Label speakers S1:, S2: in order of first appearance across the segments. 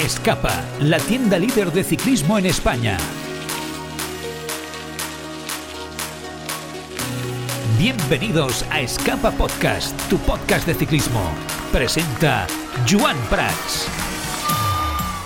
S1: Escapa, la tienda líder de ciclismo en España. Bienvenidos a Escapa Podcast, tu podcast de ciclismo. Presenta Joan Prats.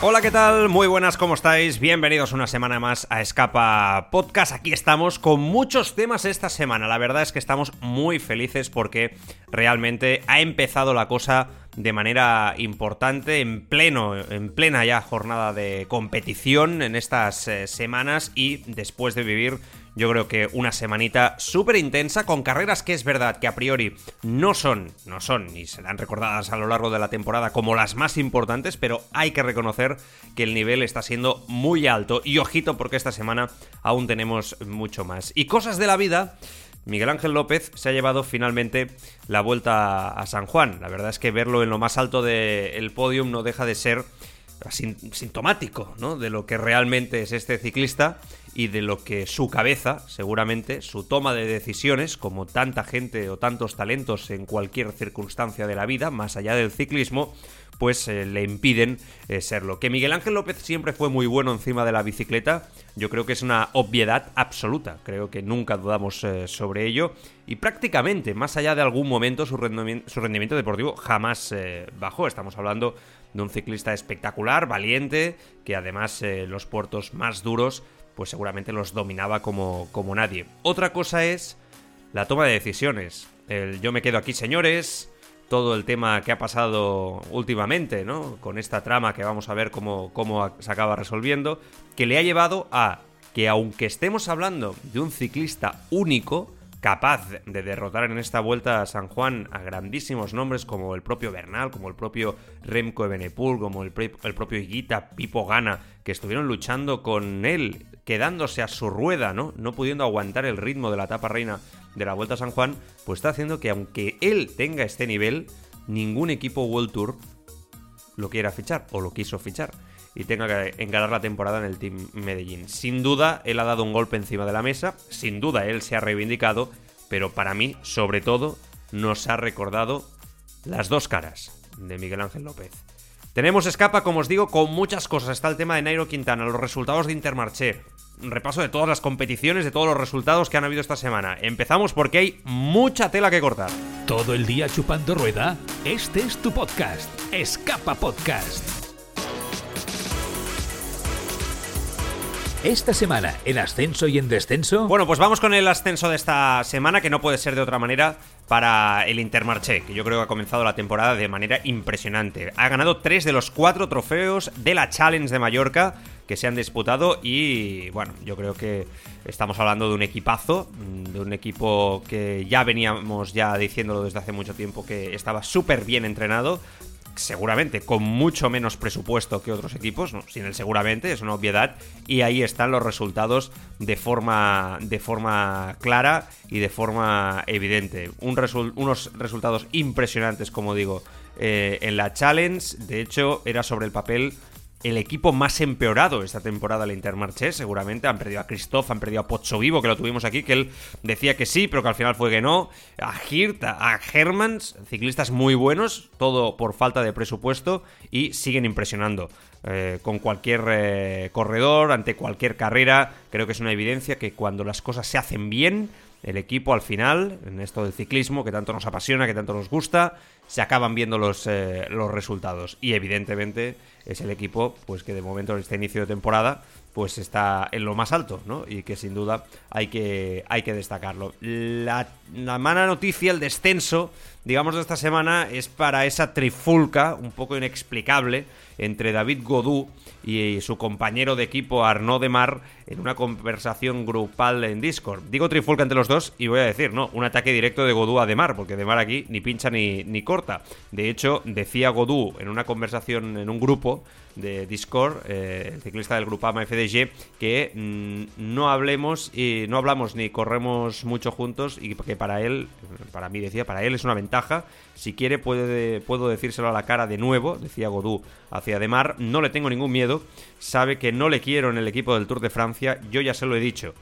S2: Hola, ¿qué tal? Muy buenas, ¿cómo estáis? Bienvenidos una semana más a Escapa Podcast. Aquí estamos con muchos temas esta semana. La verdad es que estamos muy felices porque realmente ha empezado la cosa de manera importante en pleno en plena ya jornada de competición en estas eh, semanas y después de vivir yo creo que una semanita súper intensa con carreras que es verdad que a priori no son, no son ni serán recordadas a lo largo de la temporada como las más importantes, pero hay que reconocer que el nivel está siendo muy alto y ojito porque esta semana aún tenemos mucho más. Y cosas de la vida, Miguel Ángel López se ha llevado finalmente la vuelta a San Juan. La verdad es que verlo en lo más alto del podium no deja de ser sintomático ¿no? de lo que realmente es este ciclista y de lo que su cabeza, seguramente, su toma de decisiones, como tanta gente o tantos talentos en cualquier circunstancia de la vida, más allá del ciclismo, pues eh, le impiden eh, serlo. Que Miguel Ángel López siempre fue muy bueno encima de la bicicleta, yo creo que es una obviedad absoluta, creo que nunca dudamos eh, sobre ello y prácticamente, más allá de algún momento, su su rendimiento deportivo jamás bajó. Estamos hablando de un ciclista espectacular, valiente, que además los puertos más duros pues seguramente los dominaba como, como nadie. Otra cosa es la toma de decisiones. El yo me quedo aquí, señores. Todo el tema que ha pasado últimamente, ¿no? Con esta trama que vamos a ver cómo, cómo se acaba resolviendo, que le ha llevado a que aunque estemos hablando de un ciclista único, capaz de derrotar en esta vuelta a San Juan a grandísimos nombres como el propio Bernal, como el propio Remco Evenepoel, como el, el propio Higuita, Pipo Gana, que estuvieron luchando con él quedándose a su rueda, ¿no? No pudiendo aguantar el ritmo de la etapa reina de la Vuelta a San Juan, pues está haciendo que aunque él tenga este nivel, ningún equipo World Tour lo quiera fichar o lo quiso fichar y tenga que encarar la temporada en el Team Medellín. Sin duda, él ha dado un golpe encima de la mesa, sin duda él se ha reivindicado, pero para mí, sobre todo, nos ha recordado las dos caras de Miguel Ángel López. Tenemos escapa, como os digo, con muchas cosas. Está el tema de Nairo Quintana, los resultados de Intermarché, un repaso de todas las competiciones, de todos los resultados que han habido esta semana. Empezamos porque hay mucha tela que cortar.
S1: ¿Todo el día chupando rueda? Este es tu podcast, Escapa Podcast. Esta semana, ¿en ascenso y en descenso?
S2: Bueno, pues vamos con el ascenso de esta semana, que no puede ser de otra manera para el Intermarché, que yo creo que ha comenzado la temporada de manera impresionante. Ha ganado tres de los cuatro trofeos de la Challenge de Mallorca que se han disputado y bueno, yo creo que estamos hablando de un equipazo, de un equipo que ya veníamos ya diciéndolo desde hace mucho tiempo que estaba súper bien entrenado, seguramente con mucho menos presupuesto que otros equipos, sin el seguramente, es una obviedad, y ahí están los resultados de forma, de forma clara y de forma evidente. unos resultados impresionantes, como digo, eh, en la Challenge, de hecho era sobre el papel el equipo más empeorado esta temporada, el Intermarché, seguramente. Han perdido a Christoph, han perdido a Pozzo Vivo, que lo tuvimos aquí, que él decía que sí, pero que al final fue que no. A Hirt, a Hermans, ciclistas muy buenos, todo por falta de presupuesto y siguen impresionando. Eh, con cualquier eh, corredor, ante cualquier carrera, creo que es una evidencia que cuando las cosas se hacen bien, el equipo al final, en esto del ciclismo que tanto nos apasiona, que tanto nos gusta, se acaban viendo los, eh, los resultados. Y evidentemente es el equipo pues que de momento en este inicio de temporada pues está en lo más alto, ¿no? Y que sin duda hay que, hay que destacarlo. La, la, mala noticia, el descenso, digamos, de esta semana es para esa trifulca un poco inexplicable entre David Godú y su compañero de equipo Arnaud Demar en una conversación grupal en Discord. Digo trifulca entre los dos y voy a decir, no, un ataque directo de Godú a Demar, porque Demar aquí ni pincha ni, ni corta. De hecho, decía Godú en una conversación en un grupo de Discord, eh, el ciclista del grupo FDG, que mm, no hablemos y no hablamos ni corremos mucho juntos y que para él, para mí decía, para él es una ventaja. Si quiere puede, puedo decírselo a la cara de nuevo, decía Godú hacia Demar, no le tengo ningún miedo, sabe que no le quiero en el equipo del Tour de Francia, yo ya se lo he dicho.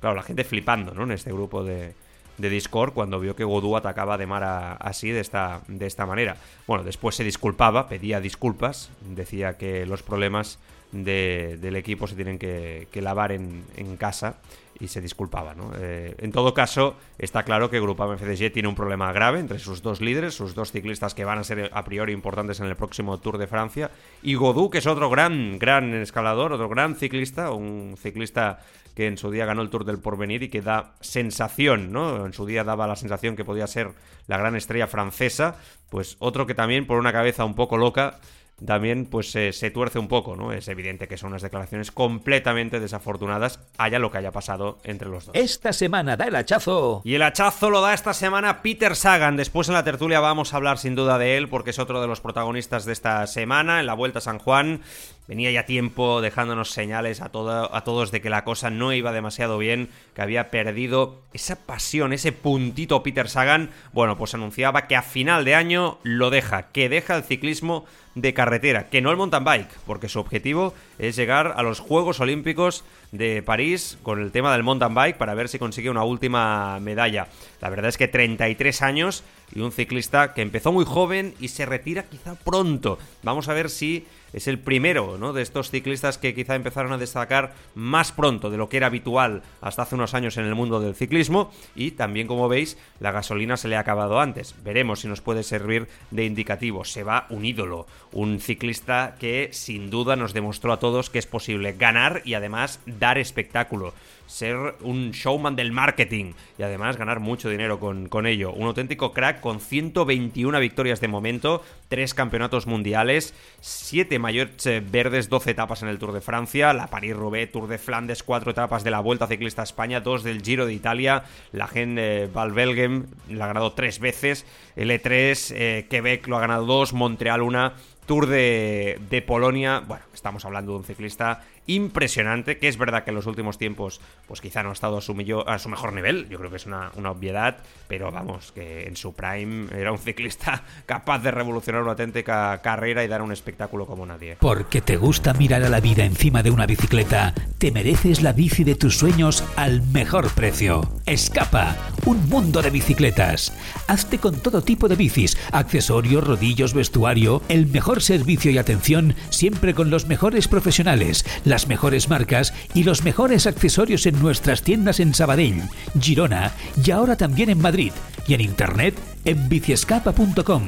S2: Claro, la gente flipando, ¿no? En este grupo de, de Discord cuando vio que Godú atacaba de Mara así, de esta, de esta manera. Bueno, después se disculpaba, pedía disculpas, decía que los problemas del equipo se tienen que, lavar en, casa y se disculpaba. ¿no? Eh, en todo caso, está claro que Grupama FDG tiene un problema grave entre sus dos líderes, sus dos ciclistas que van a ser a priori importantes en el próximo Tour de Francia, y Godú, que es otro gran, gran escalador, otro gran ciclista, un ciclista que en su día ganó el Tour del Porvenir y que da sensación, ¿no? En su día daba la sensación que podía ser la gran estrella francesa, pues otro que también por una cabeza un poco loca también pues se tuerce un poco, ¿no? Es evidente que son unas declaraciones completamente desafortunadas, haya lo que haya pasado entre los dos.
S1: Esta semana da el hachazo.
S2: Y el hachazo lo da esta semana Peter Sagan. Después en la tertulia vamos a hablar sin duda de él porque es otro de los protagonistas de esta semana en la Vuelta a San Juan. Venía ya tiempo dejándonos señales a, a todos de que la cosa no iba demasiado bien, que había perdido esa pasión, ese puntito Peter Sagan. Bueno, pues anunciaba que a final de año lo deja, que deja el ciclismo de carretera, que no el mountain bike, porque su objetivo es llegar a los Juegos Olímpicos de París con el tema del mountain bike para ver si consigue una última medalla. La verdad es que 33 años y un ciclista que empezó muy joven y se retira quizá pronto. Vamos a ver si es el primero ¿no? de estos ciclistas que quizá empezaron a destacar más pronto de lo que era habitual hasta hace unos años en el mundo del ciclismo y también como veis la gasolina se le ha acabado antes. Veremos si nos puede servir de indicativo. Se va un ídolo, un ciclista que sin duda nos demostró a todos que es posible ganar y además dar espectáculo ser un showman del marketing y además ganar mucho dinero con, con, ello. Un auténtico crack con 121 victorias de momento, 3 campeonatos mundiales, 7 mayores eh, verdes, 12 etapas en el Tour de Francia, la Paris-Roubaix, Tour de Flandes, 4 etapas de la Vuelta Ciclista a España, 2 del Giro de Italia, la Gen eh, Valbelgem la ha ganado 3 veces, el E3, eh, Quebec lo ha ganado 2, Montreal 1, Tour de, de Polonia, bueno, estamos hablando de un ciclista impresionante, que es verdad que en los últimos tiempos, pues quizá no ha estado a su, mejor nivel, yo creo que es una, obviedad, pero vamos, que en su prime era un ciclista capaz de revolucionar una auténtica carrera y dar un espectáculo como nadie.
S1: Porque te gusta mirar a la vida encima de una bicicleta, te mereces la bici de tus sueños al mejor precio. Escapa, un mundo de bicicletas. Hazte con todo tipo de bicis, accesorios, rodillos, vestuario, el mejor servicio y atención, siempre con los mejores profesionales las mejores marcas y los mejores accesorios en nuestras tiendas en Sabadell, Girona y ahora también en Madrid y en internet en biciescapa.com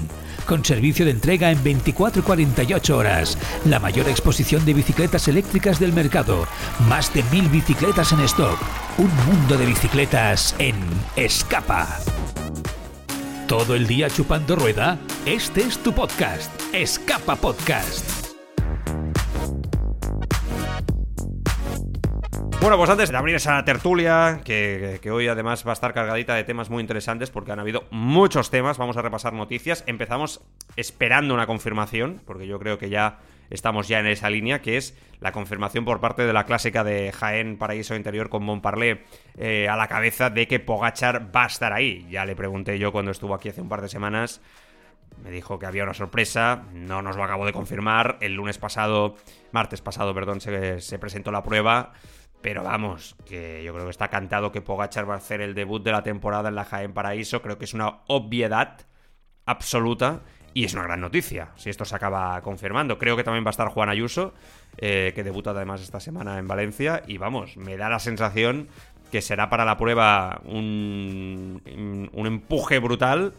S1: con servicio de entrega en 24 y 48 horas. La mayor exposición de bicicletas eléctricas del mercado. Más de mil bicicletas en stock. Un mundo de bicicletas en Escapa. ¿Todo el día chupando rueda? Este es tu podcast, Escapa Podcast.
S2: Bueno, pues antes de abrir esa tertulia, que, hoy además va a estar cargadita de temas muy interesantes porque han habido muchos temas, vamos a repasar noticias. Empezamos esperando una confirmación, porque yo creo que ya estamos ya en esa línea, que es la confirmación por parte de la clásica de Jaén Paraíso Interior con Montparlé eh, a la cabeza de que Pogachar va a estar ahí. Ya le pregunté yo cuando estuvo aquí hace un par de semanas. Me dijo que había una sorpresa, no nos lo acabo de confirmar. El lunes pasado, martes pasado, perdón, se, se presentó la prueba. Pero vamos, que yo creo que está cantado que Pogachar va a hacer el debut de la temporada en la Jaén Paraíso. Creo que es una obviedad absoluta y es una gran noticia si esto se acaba confirmando. Creo que también va a estar Juan Ayuso, eh, que debuta además esta semana en Valencia. Y vamos, me da la sensación que será para la prueba un, un empuje brutal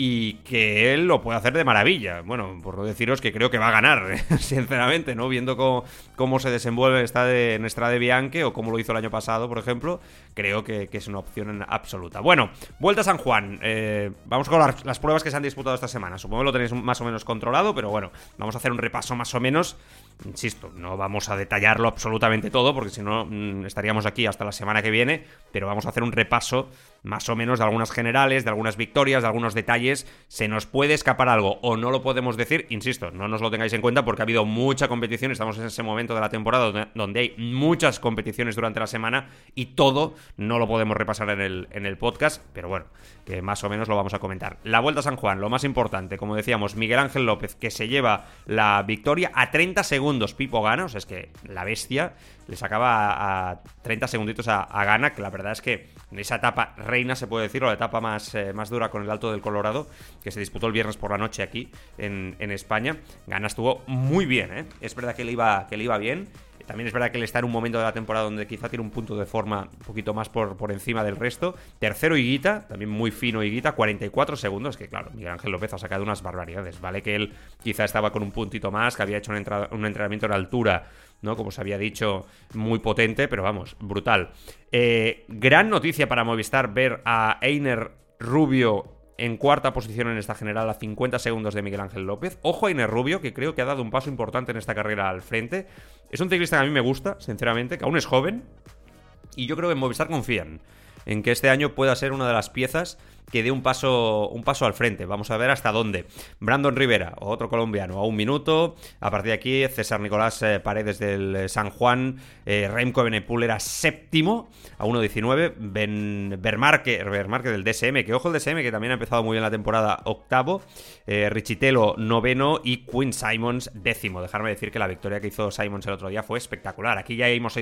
S2: y que él lo puede hacer de maravilla. Bueno, por no deciros que creo que va a ganar, sinceramente, ¿no? Viendo cómo, se desenvuelve esta de, en de Bianche o cómo lo hizo el año pasado, por ejemplo, creo que, es una opción absoluta. Bueno, Vuelta a San Juan. Eh, vamos con las, las, pruebas que se han disputado esta semana. Supongo que lo tenéis más o menos controlado, pero bueno, vamos a hacer un repaso más o menos. Insisto, no vamos a detallarlo absolutamente todo, porque si no mm, estaríamos aquí hasta la semana que viene, pero vamos a hacer un repaso más o menos de algunas generales, de algunas victorias, de algunos detalles. Se nos puede escapar algo o no lo podemos decir, insisto, no nos lo tengáis en cuenta porque ha habido mucha competición, estamos en ese momento de la temporada donde, hay muchas competiciones durante la semana y todo no lo podemos repasar en el podcast, pero bueno, que más o menos lo vamos a comentar. La Vuelta a San Juan, lo más importante, como decíamos, Miguel Ángel López, que se lleva la victoria a 30 segundos, Pipo gana, o sea, es que la bestia le sacaba a, 30 segunditos a, Gana, que la verdad es que en esa etapa reina, se puede decir, o la etapa más, eh, más dura con el Alto del Colorado, que se disputó el viernes por la noche aquí en, España, Gana estuvo muy bien, ¿eh? Es verdad que le iba, que le iba bien. También es verdad que él está en un momento de la temporada donde quizá tiene un punto de forma un poquito más por, por encima del resto. Tercero Higuita, también muy fino Higuita, 44 segundos, que claro, Miguel Ángel López ha sacado unas barbaridades. Vale que él quizá estaba con un puntito más, que había hecho un, un entrenamiento en altura ¿no? Como se había dicho, muy potente, pero vamos, brutal. Eh, gran noticia para Movistar ver a Einer Rubio en cuarta posición en esta general a 50 segundos de Miguel Ángel López. Ojo a Einer Rubio, que creo que ha dado un paso importante en esta carrera al frente. Es un ciclista que a mí me gusta, sinceramente, que aún es joven. Y yo creo que en Movistar confían en que este año pueda ser una de las piezas que dé un paso, un paso al frente. Vamos a ver hasta dónde. Brandon Rivera, otro colombiano, a un minuto. A partir de aquí, César Nicolás eh, Paredes del eh, San Juan. Eh, Remco Benepul era séptimo, a 1.19. Ben Bermarque, Bermarque del DSM, que ojo el DSM, que también ha empezado muy bien la temporada, octavo. Richitelo, noveno. Y Quinn Simons, décimo. Dejarme decir que la victoria que hizo Simons el otro día fue espectacular. Aquí ya hemos,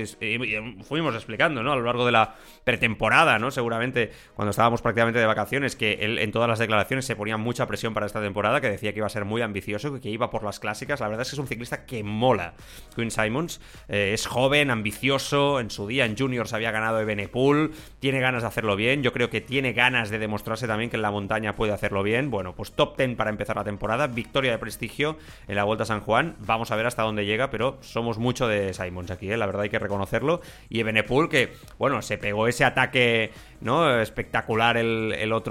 S2: fuimos explicando, ¿no? A lo largo de la pretemporada, ¿no? Seguramente cuando estábamos prácticamente de vacaciones es que él en todas las declaraciones se ponía mucha presión para esta temporada, que decía que iba a ser muy ambicioso, que iba por las clásicas. La verdad es que es un ciclista que mola. Quinn Simons eh, es joven, ambicioso, en su día en juniors había ganado Ebenepool, tiene ganas de hacerlo bien, yo creo que tiene ganas de demostrarse también que en la montaña puede hacerlo bien. Bueno, pues top 10 para empezar la temporada, victoria de prestigio en la Vuelta a San Juan. Vamos a ver hasta dónde llega, pero somos mucho de Simons aquí, ¿eh? la verdad hay que reconocerlo. Y Ebenepool que, bueno, se pegó ese ataque ¿no? espectacular el, el otro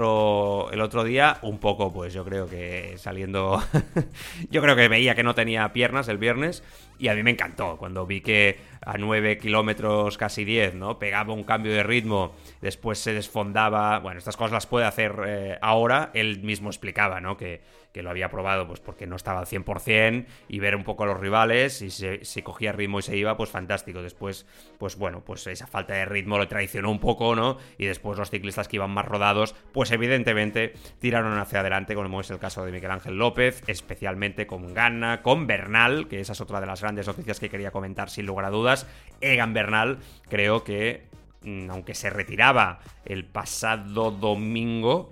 S2: el otro día, un poco, pues yo creo que saliendo. yo creo que veía que no tenía piernas el viernes. Y a mí me encantó cuando vi que a 9 kilómetros, casi 10, ¿no? Pegaba un cambio de ritmo, después se desfondaba. Bueno, estas cosas las puede hacer eh, ahora. Él mismo explicaba, ¿no? Que, que lo había probado pues porque no estaba al 100% y ver un poco a los rivales y si, cogía ritmo y se iba, pues fantástico. Después, pues bueno, pues esa falta de ritmo lo traicionó un poco, ¿no? Y después los ciclistas que iban más rodados, pues evidentemente tiraron hacia adelante, como es el caso de Miguel Ángel López, especialmente con Ganna, con Bernal, que esa es otra de las grandes noticias que quería comentar sin lugar a dudas. Egan Bernal, creo que, mm, aunque se retiraba el pasado domingo,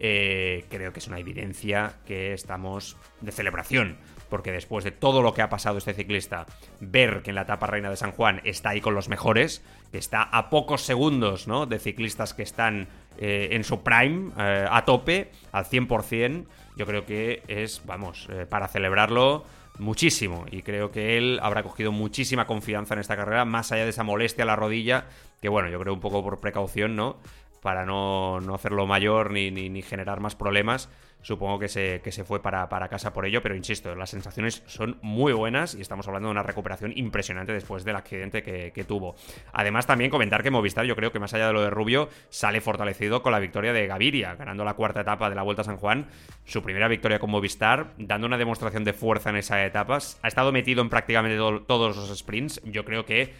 S2: eh, creo que es una evidencia que estamos de celebración. Porque después de todo lo que ha pasado este ciclista, ver que en la etapa reina de San Juan está ahí con los mejores, que está a pocos segundos ¿no? de ciclistas que están eh, en su prime, eh, a tope, al 100%, yo creo que es, vamos, para celebrarlo muchísimo. Y creo que él habrá cogido muchísima confianza en esta carrera, más allá de esa molestia a la rodilla, que bueno, yo creo un poco por precaución, ¿no? Para no, hacerlo mayor ni, ni, generar más problemas. Supongo que se, que se fue para, casa por ello, pero insisto, las sensaciones son muy buenas y estamos hablando de una recuperación impresionante después del accidente que, tuvo. Además, también comentar que Movistar, yo creo que más allá de lo de Rubio, sale fortalecido con la victoria de Gaviria, ganando la cuarta etapa de la Vuelta a San Juan, su primera victoria con Movistar, dando una demostración de fuerza en esas etapas. Ha estado metido en prácticamente todos los sprints. Yo creo que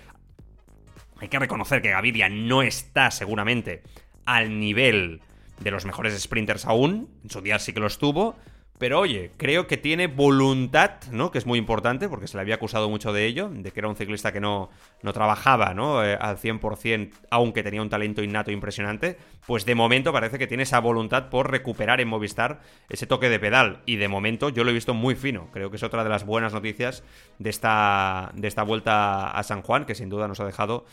S2: hay que reconocer que Gaviria no está seguramente al nivel de los mejores sprinters aún. En su día sí que lo estuvo. Pero oye, creo que tiene voluntad, ¿no? Que es muy importante, porque se le había acusado mucho de ello, de que era un ciclista que no, no trabajaba, ¿no? Eh, al 100%, aunque tenía un talento innato impresionante. Pues de momento parece que tiene esa voluntad por recuperar en Movistar ese toque de pedal. Y de momento yo lo he visto muy fino. Creo que es otra de las buenas noticias de esta, de esta vuelta a San Juan, que sin duda nos ha dejado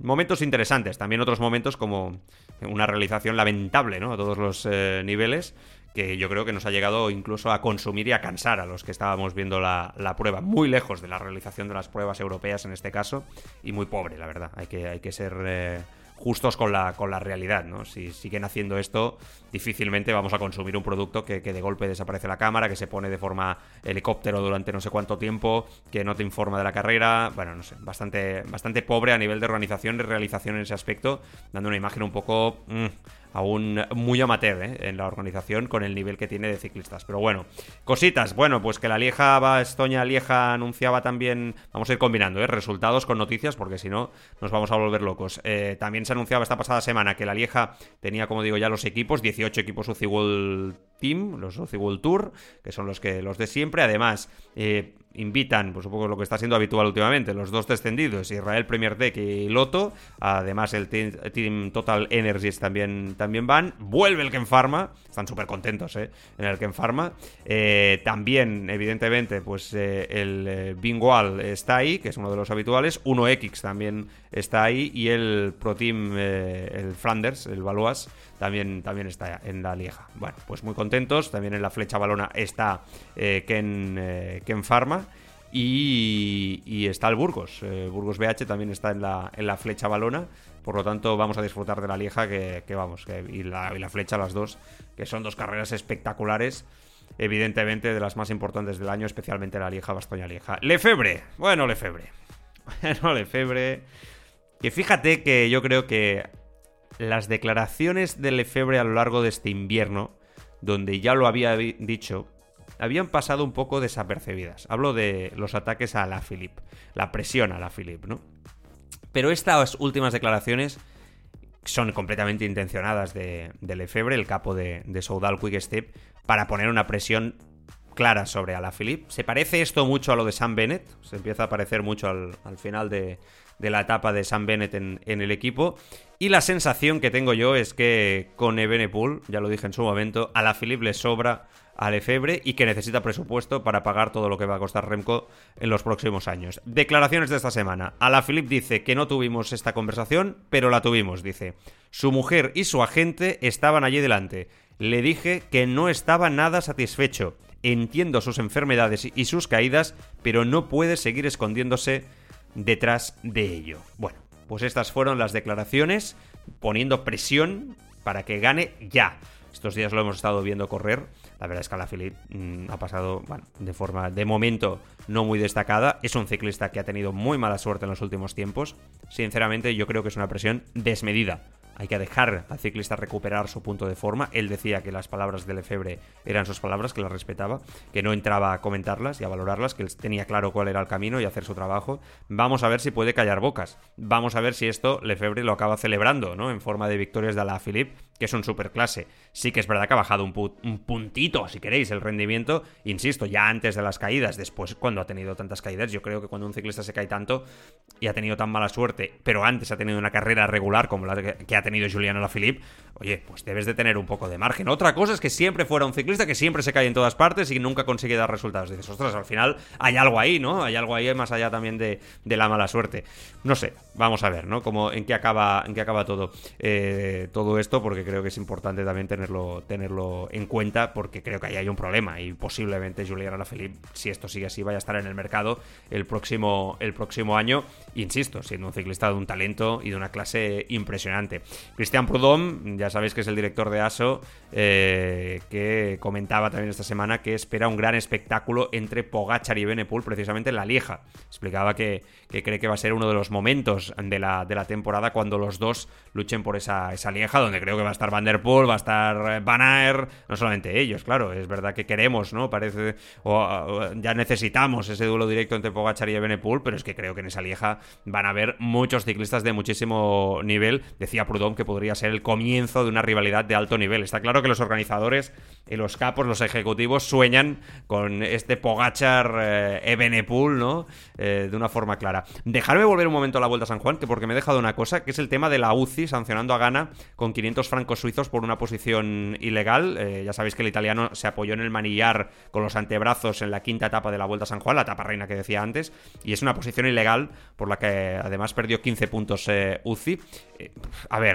S2: momentos interesantes. También otros momentos como una realización lamentable, ¿no? A todos los eh, niveles, que yo creo que nos ha llegado incluso a consumir y a cansar a los que estábamos viendo la, prueba. Muy lejos de la realización de las pruebas europeas en este caso, y muy pobre, la verdad. Hay que, hay que ser... Eh, justos con la, con la realidad, ¿no? Si siguen haciendo esto, difícilmente vamos a consumir un producto que, de golpe desaparece la cámara, que se pone de forma helicóptero durante no sé cuánto tiempo, que no te informa de la carrera. Bueno, no sé, bastante, bastante pobre a nivel de organización y realización en ese aspecto, dando una imagen un poco mm, aún muy amateur ¿eh? en la organización con el nivel que tiene de ciclistas. Pero bueno, cositas. Bueno, pues que la Lieja, Bastoña Lieja anunciaba también, vamos a ir combinando, ¿eh? resultados con noticias, porque si no nos vamos a volver locos. Eh, también se anunciaba esta pasada semana que la Lieja tenía, como digo, ya los equipos, 18 equipos UCI World Team, los UCI World Tour, que son los que los de siempre. Además, eh, invitan, pues un poco lo que está siendo habitual últimamente, los dos descendidos, Israel Premier Tech y Loto, además el Team Total Energies también, también van, vuelve el Ken Pharma, están súper contentos ¿eh? en el Ken Pharma, eh, también evidentemente pues el Bingual está ahí, que es uno de los habituales, 1X también está ahí y el Pro Team, el Flanders, el Valois, también, también está en la Lieja. Bueno, pues muy contentos, también en la flecha balona está Ken, Ken Pharma, y, está el Burgos. Eh, Burgos BH también está en la, en la flecha balona. Por lo tanto, vamos a disfrutar de la Lieja, que, vamos, y, la, y, la, flecha, las dos, que son dos carreras espectaculares. Evidentemente, de las más importantes del año, especialmente la Lieja, Bastoña Lieja. Lefebre. Bueno, Lefebre. Bueno, Lefebre. Que fíjate que yo creo que las declaraciones de Lefebre a lo largo de este invierno, donde ya lo había dicho, habían pasado un poco desapercibidas. Hablo de los ataques a la Philip, la presión a la Philip, ¿no? Pero estas últimas declaraciones son completamente intencionadas de, Lefebvre, el capo de, de Soudal Quick Step, para poner una presión clara sobre Philip. Se parece esto mucho a lo de Sam Bennett, se empieza a parecer mucho al, final de, la etapa de Sam Bennett en, el equipo. Y la sensación que tengo yo es que con Ebenepool, ya lo dije en su momento, a la Philip le sobra a Lefebvre y que necesita presupuesto para pagar todo lo que va a costar Remco en los próximos años. Declaraciones de esta semana. Philip dice que no tuvimos esta conversación, pero la tuvimos, dice. Su mujer y su agente estaban allí delante. Le dije que no estaba nada satisfecho. Entiendo sus enfermedades y sus caídas, pero no puede seguir escondiéndose detrás de ello. Bueno, pues estas fueron las declaraciones poniendo presión para que gane ya. Estos días lo hemos estado viendo correr la verdad es que Alaphilippe mm, ha pasado bueno, de forma, de momento, no muy destacada. Es un ciclista que ha tenido muy mala suerte en los últimos tiempos. Sinceramente, yo creo que es una presión desmedida hay que dejar al ciclista recuperar su punto de forma. Él decía que las palabras de Lefebvre eran sus palabras, que las respetaba, que no entraba a comentarlas y a valorarlas, que él tenía claro cuál era el camino y hacer su trabajo. Vamos a ver si puede callar bocas. Vamos a ver si esto Lefebvre lo acaba celebrando, ¿no? En forma de victorias de la Philippe, que es un superclase. Sí que es verdad que ha bajado un, un puntito, si queréis, el rendimiento. Insisto, ya antes de las caídas, después cuando ha tenido tantas caídas, yo creo que cuando un ciclista se cae tanto y ha tenido tan mala suerte, pero antes ha tenido una carrera regular como la que ha tenido tenido Juliano Alaphilippe, oye, pues debes de tener un poco de margen. Otra cosa es que siempre fuera un ciclista que siempre se cae en todas partes y nunca consigue dar resultados. Dices, ostras, al final hay algo ahí, ¿no? Hay algo ahí más allá también de, la mala suerte. No sé, vamos a ver, ¿no? Como, en qué acaba, en qué acaba todo, eh, todo esto, porque creo que es importante también tenerlo, tenerlo en cuenta, porque creo que ahí hay un problema y posiblemente Juliano Alaphilippe, si esto sigue así, vaya a estar en el mercado el próximo, el próximo año. Insisto, siendo un ciclista de un talento y de una clase impresionante. Cristian Prudhomme, ya sabéis que es el director de ASO, eh, que comentaba también esta semana que espera un gran espectáculo entre Pogachar y Benepool, precisamente en la Lieja. Explicaba que, cree que va a ser uno de los momentos de la, temporada cuando los dos luchen por esa, esa Lieja, donde creo que va a estar Van Der Poel, va a estar eh, Van Aert, no solamente ellos, claro, es verdad que queremos, ¿no? Parece, o, ya necesitamos ese duelo directo entre Pogachar y Benepool, pero es que creo que en esa Lieja van a haber muchos ciclistas de muchísimo nivel. Decía Prudhomme que podría ser el comienzo de una rivalidad de alto nivel. Está claro que los organizadores y los capos, los ejecutivos, sueñan con este Pogachar eh, Ebenepool, ¿no? Eh, de una forma clara. Dejarme volver un momento a la Vuelta a San Juan, que porque me he dejado una cosa, que es el tema de la UCI sancionando a Gana con 500 francos suizos por una posición ilegal. Eh, ya sabéis que el italiano se apoyó en el manillar con los antebrazos en la quinta etapa de la Vuelta a San Juan, la etapa reina que decía antes, y es una posición ilegal por la que además perdió 15 puntos UCI. a ver,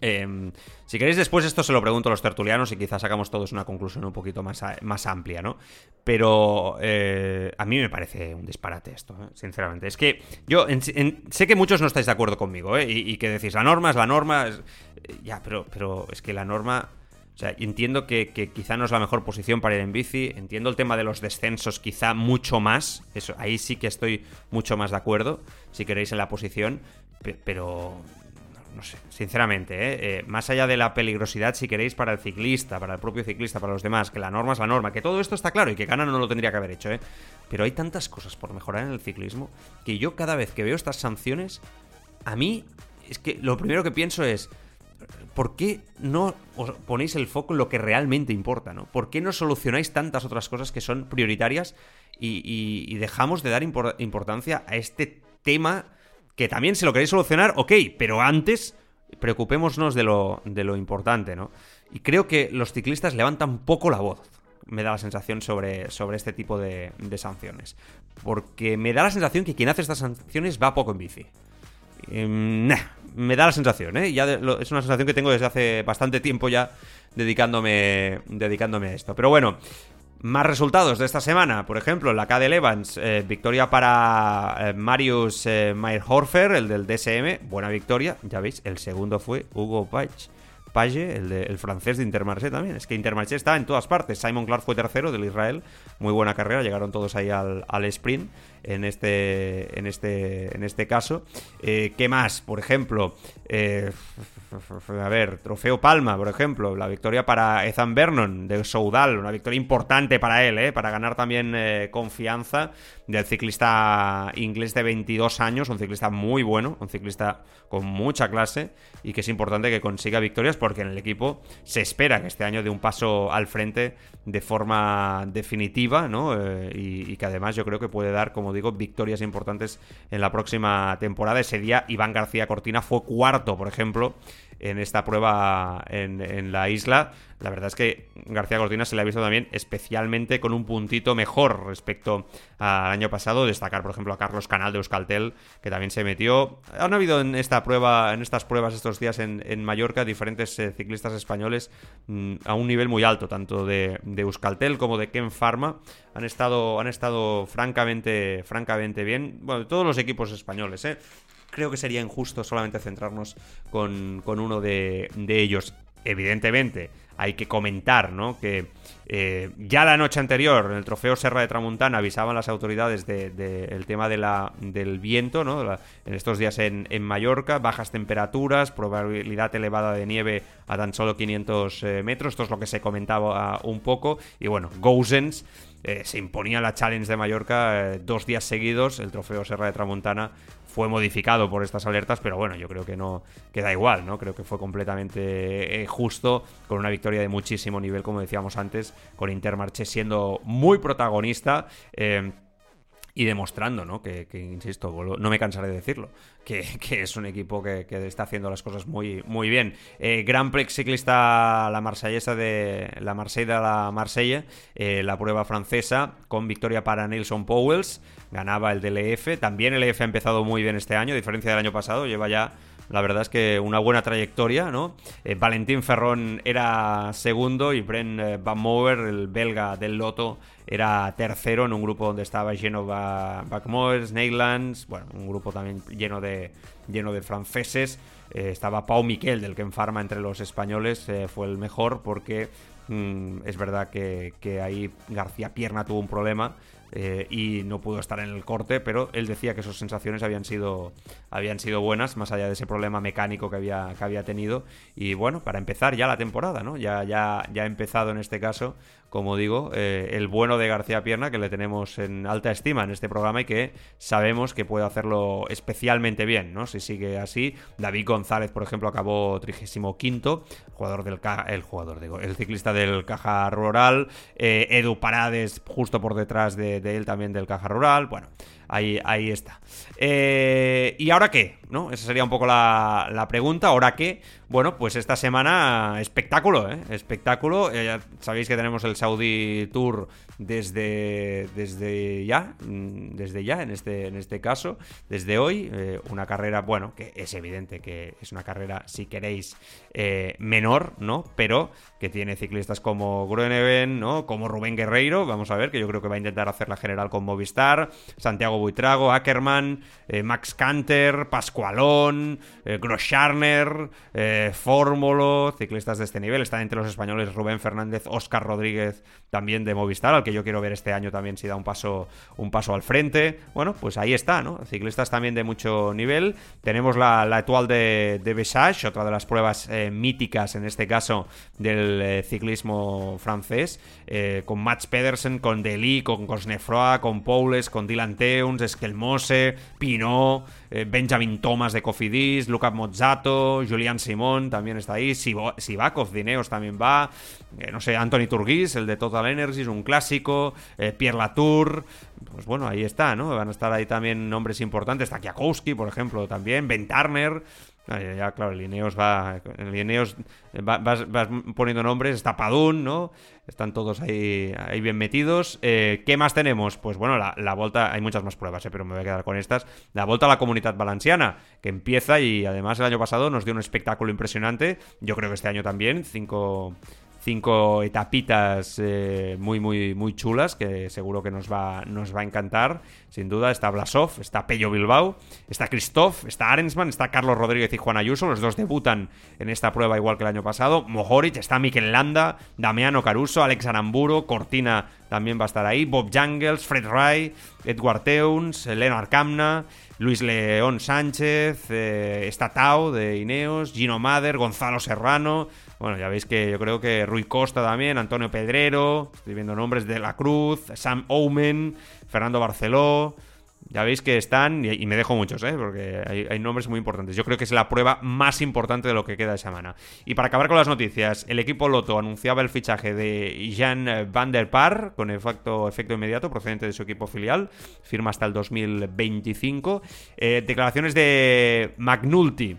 S2: Em, si queréis después esto se lo pregunto a los tertulianos y quizás sacamos todos una conclusión un poquito más, más amplia, ¿no? Pero eh, a mí me parece un disparate esto, ¿eh? sinceramente. Es que yo sé que muchos no estáis de acuerdo conmigo, ¿eh? Y, que decís, la norma es la norma. ya, pero, pero es que la norma... O sea, entiendo que, que, quizá no es la mejor posición para ir en bici. Entiendo el tema de los descensos, quizá mucho más. Eso, ahí sí que estoy mucho más de acuerdo, si queréis, en la posición. Pero no sé, sinceramente, ¿eh? ¿eh? más allá de la peligrosidad, si queréis, para el ciclista, para el propio ciclista, para los demás, que la norma es la norma, que todo esto está claro y que Gana no lo tendría que haber hecho, ¿eh? Pero hay tantas cosas por mejorar en el ciclismo que yo cada vez que veo estas sanciones, a mí es que lo primero que pienso es, ¿por qué no os ponéis el foco en lo que realmente importa, ¿no? ¿Por qué no solucionáis tantas otras cosas que son prioritarias y, dejamos de dar importancia a este tema que también si lo queréis solucionar, ok, pero antes preocupémonos de lo, de lo importante, ¿no? Y creo que los ciclistas levantan poco la voz, me da la sensación sobre, sobre este tipo de, sanciones. Porque me da la sensación que quien hace estas sanciones va poco en bici. Em, me da la sensación, ¿eh? Ya es una sensación que tengo desde hace bastante tiempo ya dedicándome, dedicándome a esto. Pero bueno, más resultados de esta semana, por ejemplo, la Cadel Evans, eh, victoria para eh, Marius eh, Meyerhorfer, el del DSM, buena victoria, ya veis, el segundo fue Hugo Page, el, francés de Intermarché también, es que Intermarché está en todas partes, Simon Clark fue tercero del Israel, muy buena carrera, llegaron todos ahí al, al sprint, en este, en este, en este caso. Eh, ¿Qué más? Por ejemplo, a ver, Trofeo Palma, por ejemplo, la victoria para Ethan Vernon de Soudal, una victoria importante para él, ¿eh? para ganar también eh, confianza del ciclista inglés de 22 años, un ciclista muy bueno, un ciclista con mucha clase y que es importante que consiga victorias porque en el equipo se espera que este año dé un paso al frente de forma definitiva, ¿no? y, y que además yo creo que puede dar como digo, victorias importantes en la próxima temporada. Ese día Iván García Cortina fue cuarto, por ejemplo, en esta prueba en, la isla. La verdad es que García Cortina se le ha visto también especialmente con un puntito mejor respecto al año pasado. Destacar, por ejemplo, a Carlos Canal de Euskaltel, que también se metió. Han habido en esta prueba, en estas pruebas estos días en, Mallorca, diferentes eh, ciclistas españoles mm, a un nivel muy alto, tanto de, Euskaltel como de Ken Pharma. Han estado, han estado francamente, francamente bien. Bueno, todos los equipos españoles, ¿eh? Creo que sería injusto solamente centrarnos con, uno de, ellos. Evidentemente, hay que comentar, ¿no? Que eh, ya la noche anterior, en el trofeo Serra de Tramuntana, avisaban las autoridades del de, tema de la, del viento, ¿no? en estos días en, Mallorca, bajas temperaturas, probabilidad elevada de nieve a tan solo 500 eh, metros. Esto es lo que se comentaba un poco. Y bueno, Goosens. Eh, se imponía la challenge de Mallorca dos días seguidos, el trofeo Serra de Tramuntana fue modificado por estas alertas, pero bueno, yo creo que no queda igual, ¿no? Creo que fue completamente eh, justo, con una victoria de muchísimo nivel, como decíamos antes, con Intermarché siendo muy protagonista. Eh, y demostrando, ¿no? Que, insisto, no me cansaré de decirlo, que, es un equipo que, está haciendo las cosas muy, muy bien. Eh, Gran Prix ciclista, la marsellesa de la Marsella la Marsella, la prueba francesa, con victoria para Nelson Powells ganaba el DLF. También el EF ha empezado muy bien este año, a diferencia del año pasado, lleva ya la verdad es que una buena trayectoria, ¿no? Eh, Valentín Ferrón era segundo y Bren eh, Van Mover, el belga del Loto, era tercero en un grupo donde estaba lleno de Backmoers, Neylands, bueno, un grupo también lleno de, lleno de franceses. Eh, estaba Pau Miquel, del que en Farma entre los españoles fue el mejor porque mm, es verdad que ahí García Pierna tuvo un problema eh, y no pudo estar en el corte, pero él decía que sus sensaciones habían sido, habían sido buenas, más allá de ese problema mecánico que había, que había tenido. Y bueno, para empezar ya la temporada, ¿no? Ya, ya, ya ha empezado en este caso como digo, eh, el bueno de García Pierna, que le tenemos en alta estima en este programa y que sabemos que puede hacerlo especialmente bien, ¿no? Si sigue así. David González, por ejemplo, acabó 35 jugador del el jugador, digo, el ciclista del Caja Rural. Eh, Edu Parades, justo por detrás de, él también del Caja Rural. Bueno, ahí, ahí está. Eh, ¿Y ahora qué? ¿No? Esa sería un poco la, la pregunta. ¿Ahora qué? Bueno, pues esta semana espectáculo, ¿eh? Espectáculo. Eh, ya sabéis que tenemos el Saudi Tour desde, desde ya, mm, desde ya en este, en este caso, desde hoy. Una carrera, bueno, que es evidente que es una carrera, si queréis, menor, ¿no? Pero que tiene ciclistas como Groeneven, ¿no? Como Rubén Guerreiro, vamos a ver, que yo creo que va a intentar hacer la general con Movistar. Santiago Buitrago, Ackerman, eh, Max Canter, Pascualón, eh, Groscharner, eh, Fórmulo, ciclistas de este nivel. Están entre los españoles Rubén Fernández, Oscar Rodríguez, también de Movistar, al que yo quiero ver este año también si da un paso, un paso al frente. Bueno, pues ahí está, ¿no? Ciclistas también de mucho nivel. Tenemos la, la actual de, de Besage, otra de las pruebas míticas en este caso del ciclismo francés, con Mats Pedersen, con Deli, con Cosnefroa, con Poules, con Dylan Teuns, Eskelmose, Pinot, eh, Benjamin Thomas de Cofidis, Luca Mozzato, Julian Simón también está ahí, Sivakov Dineos también va, eh, no sé, Anthony Turgis, el de Total Energies, un clásico, eh, Pierre Latour, pues bueno, ahí está, ¿no? Van a estar ahí también nombres importantes, Takiakowski, por ejemplo, también, Ben Turner, ya, claro, el Ineos va. El Ineos vas, poniendo nombres. Está Padún, ¿no? Están todos ahí, ahí bien metidos. Eh, ¿Qué más tenemos? Pues bueno, la, la, vuelta. Hay muchas más pruebas, eh, pero me voy a quedar con estas. La vuelta a la comunidad valenciana, que empieza y además el año pasado nos dio un espectáculo impresionante. Yo creo que este año también. Cinco cinco etapitas eh, muy, muy, muy chulas que seguro que nos va, nos va a encantar. Sin duda está Blasov, está Pello Bilbao, está Christoph, está Arensman, está Carlos Rodríguez y Juan Ayuso. Los dos debutan en esta prueba igual que el año pasado. Mohoric, está Mikel Landa, Damiano Caruso, Alex Aramburo, Cortina también va a estar ahí, Bob Jangles, Fred Ray, Edward Teuns, Leonard Camna. Luis León Sánchez, eh, está Tao de Ineos, Gino Mader, Gonzalo Serrano, bueno, ya veis que yo creo que Rui Costa también, Antonio Pedrero, estoy viendo nombres de La Cruz, Sam Omen, Fernando Barceló. Ya veis que están, y, me dejo muchos, ¿eh? porque hay, nombres muy importantes. Yo creo que es la prueba más importante de lo que queda de semana. Y para acabar con las noticias, el equipo Loto anunciaba el fichaje de Jan van der Par, con efecto, efecto inmediato, procedente de su equipo filial, firma hasta el 2025. Eh, declaraciones de McNulty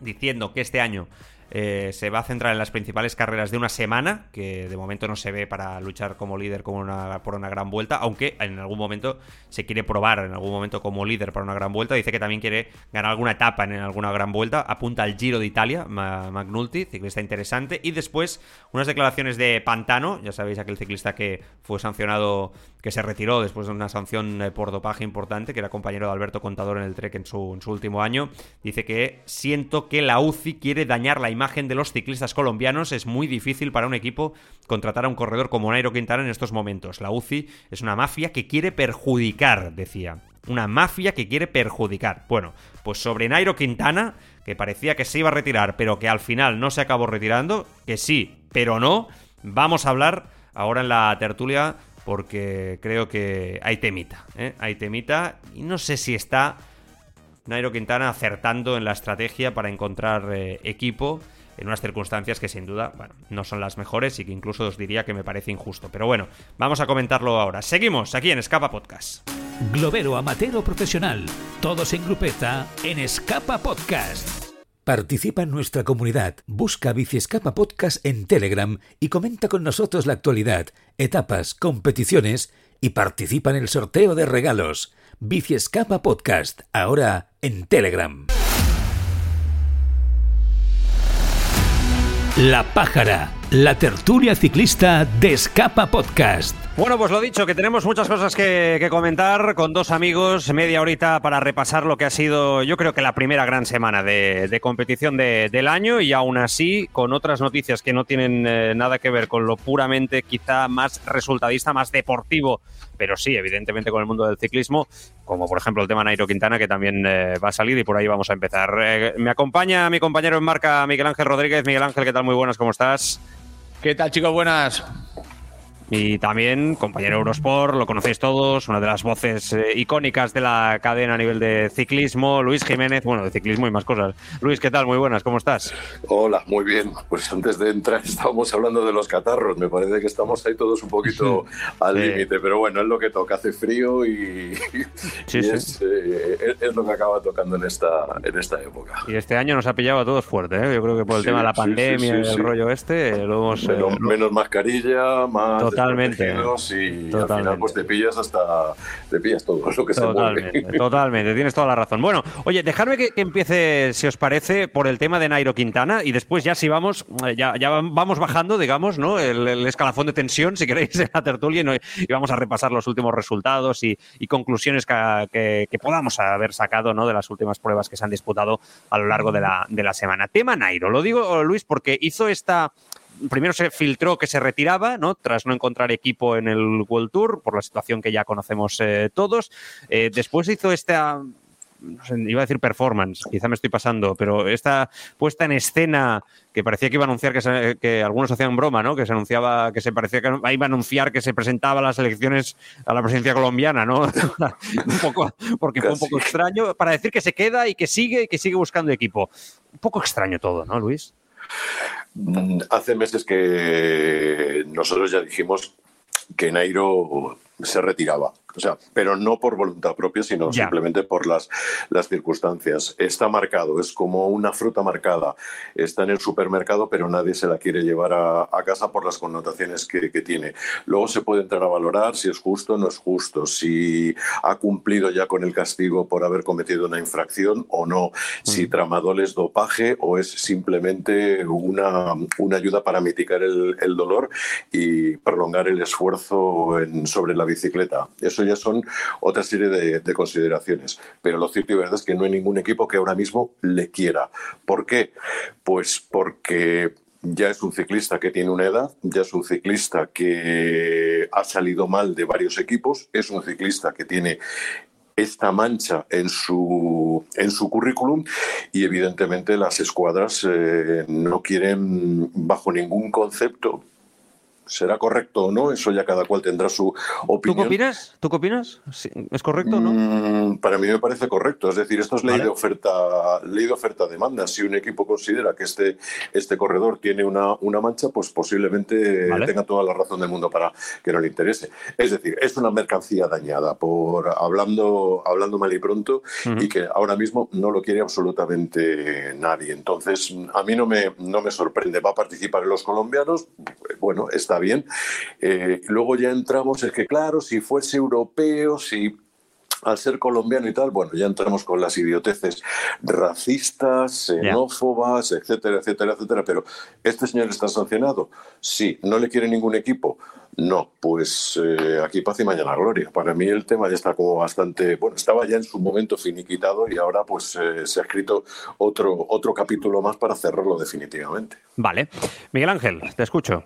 S2: diciendo que este año eh, se va a centrar en las principales carreras de una semana, que de momento no se ve para luchar como líder por una gran vuelta, aunque en algún momento se quiere probar en algún momento como líder para una gran vuelta. Dice que también quiere ganar alguna etapa en alguna gran vuelta. Apunta al Giro de Italia, McNulty, ciclista interesante. Y después unas declaraciones de Pantano, ya sabéis, aquel ciclista que fue sancionado, que se retiró después de una sanción eh, por dopaje importante, que era compañero de Alberto Contador en el Trek en su, en su último año. Dice que siento que la UCI quiere dañar la imagen de los ciclistas colombianos, es muy difícil para un equipo contratar a un corredor como Nairo Quintana en estos momentos. La UCI es una mafia que quiere perjudicar, decía. Una mafia que quiere perjudicar. Bueno, pues sobre Nairo Quintana, que parecía que se iba a retirar, pero que al final no se acabó retirando, que sí, pero no, vamos a hablar ahora en la tertulia porque creo que hay temita, ¿eh? hay temita y no sé si está Nairo Quintana acertando en la estrategia para encontrar eh, equipo en unas circunstancias que sin duda, bueno, no son las mejores y que incluso os diría que me parece injusto. Pero bueno, vamos a comentarlo ahora. Seguimos aquí en Escapa Podcast.
S1: Globero amateur o profesional, todos en grupeta en Escapa Podcast. Participa en nuestra comunidad, busca Escapa Podcast en Telegram y comenta con nosotros la actualidad, etapas, competiciones y participa en el sorteo de regalos. Escapa Podcast, ahora en Telegram. La Pájara, la tertulia ciclista de Escapa Podcast.
S2: Bueno, pues lo dicho, que tenemos muchas cosas que, comentar con dos amigos, media horita para repasar lo que ha sido, yo creo que la primera gran semana de, competición del año y aún así con otras noticias que no tienen eh, nada que ver con lo puramente quizá más resultadista, más deportivo, pero sí, evidentemente con el mundo del ciclismo, como por ejemplo el tema Nairo Quintana que también eh, va a salir y por ahí vamos a empezar. Eh, me acompaña mi compañero en marca Miguel Ángel Rodríguez. Miguel Ángel, ¿qué tal? Muy buenas, ¿cómo estás?
S3: ¿Qué tal chicos? Buenas.
S2: Y también, compañero Eurosport, lo conocéis todos, una de las voces eh, icónicas de la cadena a nivel de ciclismo, Luis Jiménez, bueno, de ciclismo y más cosas. Luis, ¿qué tal? Muy buenas, ¿cómo estás?
S4: Hola, muy bien. Pues antes de entrar estábamos hablando de los catarros, me parece que estamos ahí todos un poquito al límite, pero bueno, es lo que toca, hace frío y, eh, es, lo que acaba tocando en esta, en esta época.
S2: Y este año nos ha pillado a todos fuerte, ¿eh? yo creo que por el tema de la pandemia y el rollo este, lo hemos...
S4: Menos, menos mascarilla, más
S2: totalmente,
S4: y al final pues te pillas hasta te pillas todo lo que
S2: totalmente,
S4: se
S2: Totalmente, tienes toda la razón. Bueno, oye, dejadme que, empiece, si os parece, por el tema de Nairo Quintana y después ya si vamos, eh, ya, ya vamos bajando, digamos, ¿no? El, escalafón de tensión, si queréis, en la tertulia y vamos a repasar los últimos resultados y, conclusiones que, que, podamos haber sacado, ¿no? De las últimas pruebas que se han disputado a lo largo de la, de la semana. Tema Nairo, lo digo, Luis, porque hizo esta primero se filtró que se retiraba, ¿no? Tras no encontrar equipo en el World Tour, por la situación que ya conocemos eh, todos. Eh, después hizo esta. iba a decir performance, quizá me estoy pasando, pero esta puesta en escena que parecía que iba a anunciar que, que algunos hacían broma, ¿no? Que se anunciaba, que se parecía que iba a anunciar que se presentaba a las elecciones a la presidencia colombiana, ¿no? un poco, porque fue un poco extraño, para decir que se queda y que sigue y que sigue buscando equipo. Un poco extraño todo, ¿no, Luis?
S4: Mm, hace meses que nosotros ya dijimos que Nairo se retiraba. O sea, pero no por voluntad propia, sino simplemente por las, las circunstancias. Está marcado, es como una fruta marcada. Está en el supermercado, pero nadie se la quiere llevar a, casa por las connotaciones que, tiene. Luego se puede entrar a valorar si es justo o no es justo, si ha cumplido ya con el castigo por haber cometido una infracción o no, si mm. tramadol es dopaje o es simplemente una, una ayuda para mitigar el, el dolor y prolongar el esfuerzo en, sobre la bicicleta. Eso ya son otra serie de, consideraciones. Pero lo cierto y verdad es que no hay ningún equipo que ahora mismo le quiera. ¿Por qué? Pues porque ya es un ciclista que tiene una edad, ya es un ciclista que ha salido mal de varios equipos, es un ciclista que tiene esta mancha en su, en su currículum y evidentemente las escuadras eh, no quieren bajo ningún concepto será correcto o no, eso ya cada cual tendrá su opinión.
S2: ¿Tú qué opinas? ¿Tú qué opinas? ¿Es correcto o no?
S4: Mm, para mí me parece correcto. Es decir, esto es ley de oferta, ley de oferta demanda. Si un equipo considera que este, este corredor tiene una, una mancha, pues posiblemente tenga toda la razón del mundo para que no le interese. Es decir, es una mercancía dañada, por hablando, hablando mal y pronto, y que ahora mismo no lo quiere absolutamente nadie. Entonces, a mí no me, no me sorprende. Va a participar en los colombianos, bueno, está bien. Eh, luego ya entramos, es que claro, si fuese europeo, si al ser colombiano y tal, bueno, ya entramos con las idioteces racistas, xenófobas, etcétera, etcétera, etcétera. Pero ¿este señor está sancionado? Sí. ¿No le quiere ningún equipo? No. Pues eh, aquí paz y mañana gloria. Para mí el tema ya está como bastante, bueno, estaba ya en su momento finiquitado y ahora pues eh, se ha escrito otro, otro capítulo más para cerrarlo definitivamente.
S2: Vale. Miguel Ángel, te escucho.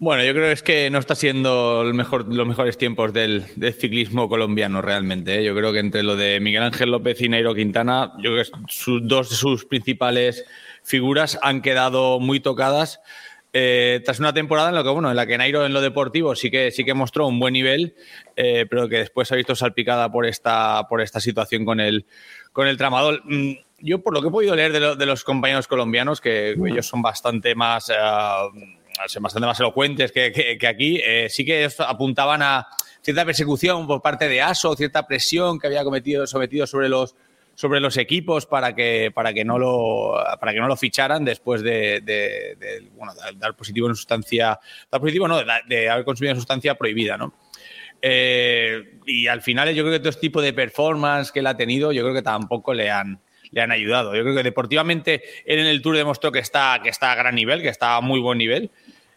S3: Bueno, yo creo que es que no está siendo los mejores tiempos del, ciclismo colombiano realmente. ¿eh? Yo creo que entre lo de Miguel Ángel López y Nairo Quintana, yo creo que sus, dos de sus principales figuras han quedado muy tocadas. Eh, tras una temporada en la que bueno en la que Nairo en lo deportivo sí que sí que mostró un buen nivel eh, pero que después se ha visto salpicada por esta por esta situación con el con el tramador mm, yo por lo que he podido leer de, los compañeros colombianos que ellos son bastante más ser bastante más elocuentes que, aquí, eh, sí que apuntaban a cierta persecución por parte de ASO, cierta presión que había cometido, sometido sobre los sobre los equipos para que para que no lo para que no lo ficharan después de, dar positivo en sustancia dar positivo no de, haber consumido sustancia prohibida no eh, y al final yo creo que todo este tipo de performance que él ha tenido yo creo que tampoco le han le han ayudado. Yo creo que deportivamente él en el Tour demostró que está, que está a gran nivel, que está a muy buen nivel.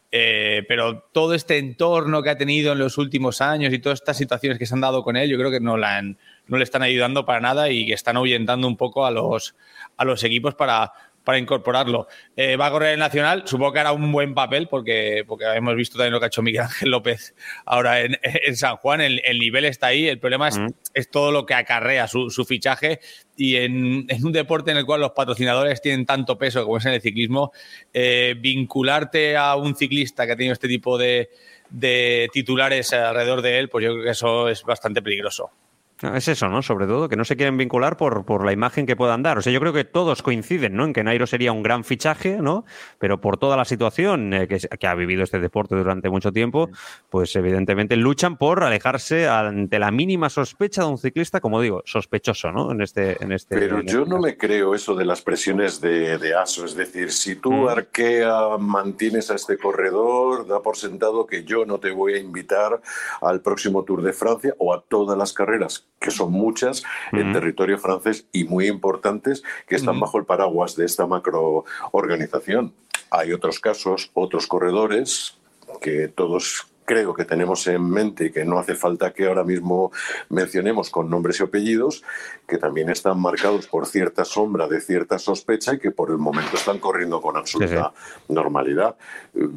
S3: Eh, pero todo este entorno que ha tenido en los últimos años y todas estas situaciones que se han dado con él, yo creo que no, la no le están ayudando para nada y que están ahuyentando un poco a los, a los equipos para, para incorporarlo. Eh, va a correr el Nacional, supongo que hará un buen papel porque, porque hemos visto también lo que ha hecho Miguel Ángel López ahora en, San Juan, el, nivel está ahí, el problema es, mm. es todo lo que acarrea su, fichaje y en, un deporte en el cual los patrocinadores tienen tanto peso como es en el ciclismo, eh, vincularte a un ciclista que ha tenido este tipo de, de titulares alrededor de él, pues yo creo que eso es bastante peligroso.
S2: Es eso, ¿no? Sobre todo, que no se quieren vincular por, por la imagen que puedan dar. O sea, yo creo que todos coinciden, ¿no? En que Nairo sería un gran fichaje, ¿no? Pero por toda la situación eh, que, ha vivido este deporte durante mucho tiempo, pues evidentemente luchan por alejarse ante la mínima sospecha de un ciclista, como digo, sospechoso, ¿no? En este. En este
S4: Pero yo
S2: este
S4: no me creo eso de las presiones de, de ASO. Es decir, si tú, mm. Arkea, mantienes a este corredor, da por sentado que yo no te voy a invitar al próximo Tour de Francia o a todas las carreras que son muchas en territorio francés y muy importantes que están bajo el paraguas de esta macroorganización. Hay otros casos, otros corredores que todos creo que tenemos en mente y que no hace falta que ahora mismo mencionemos con nombres y apellidos, que también están marcados por cierta sombra de cierta sospecha y que por el momento están corriendo con absoluta normalidad.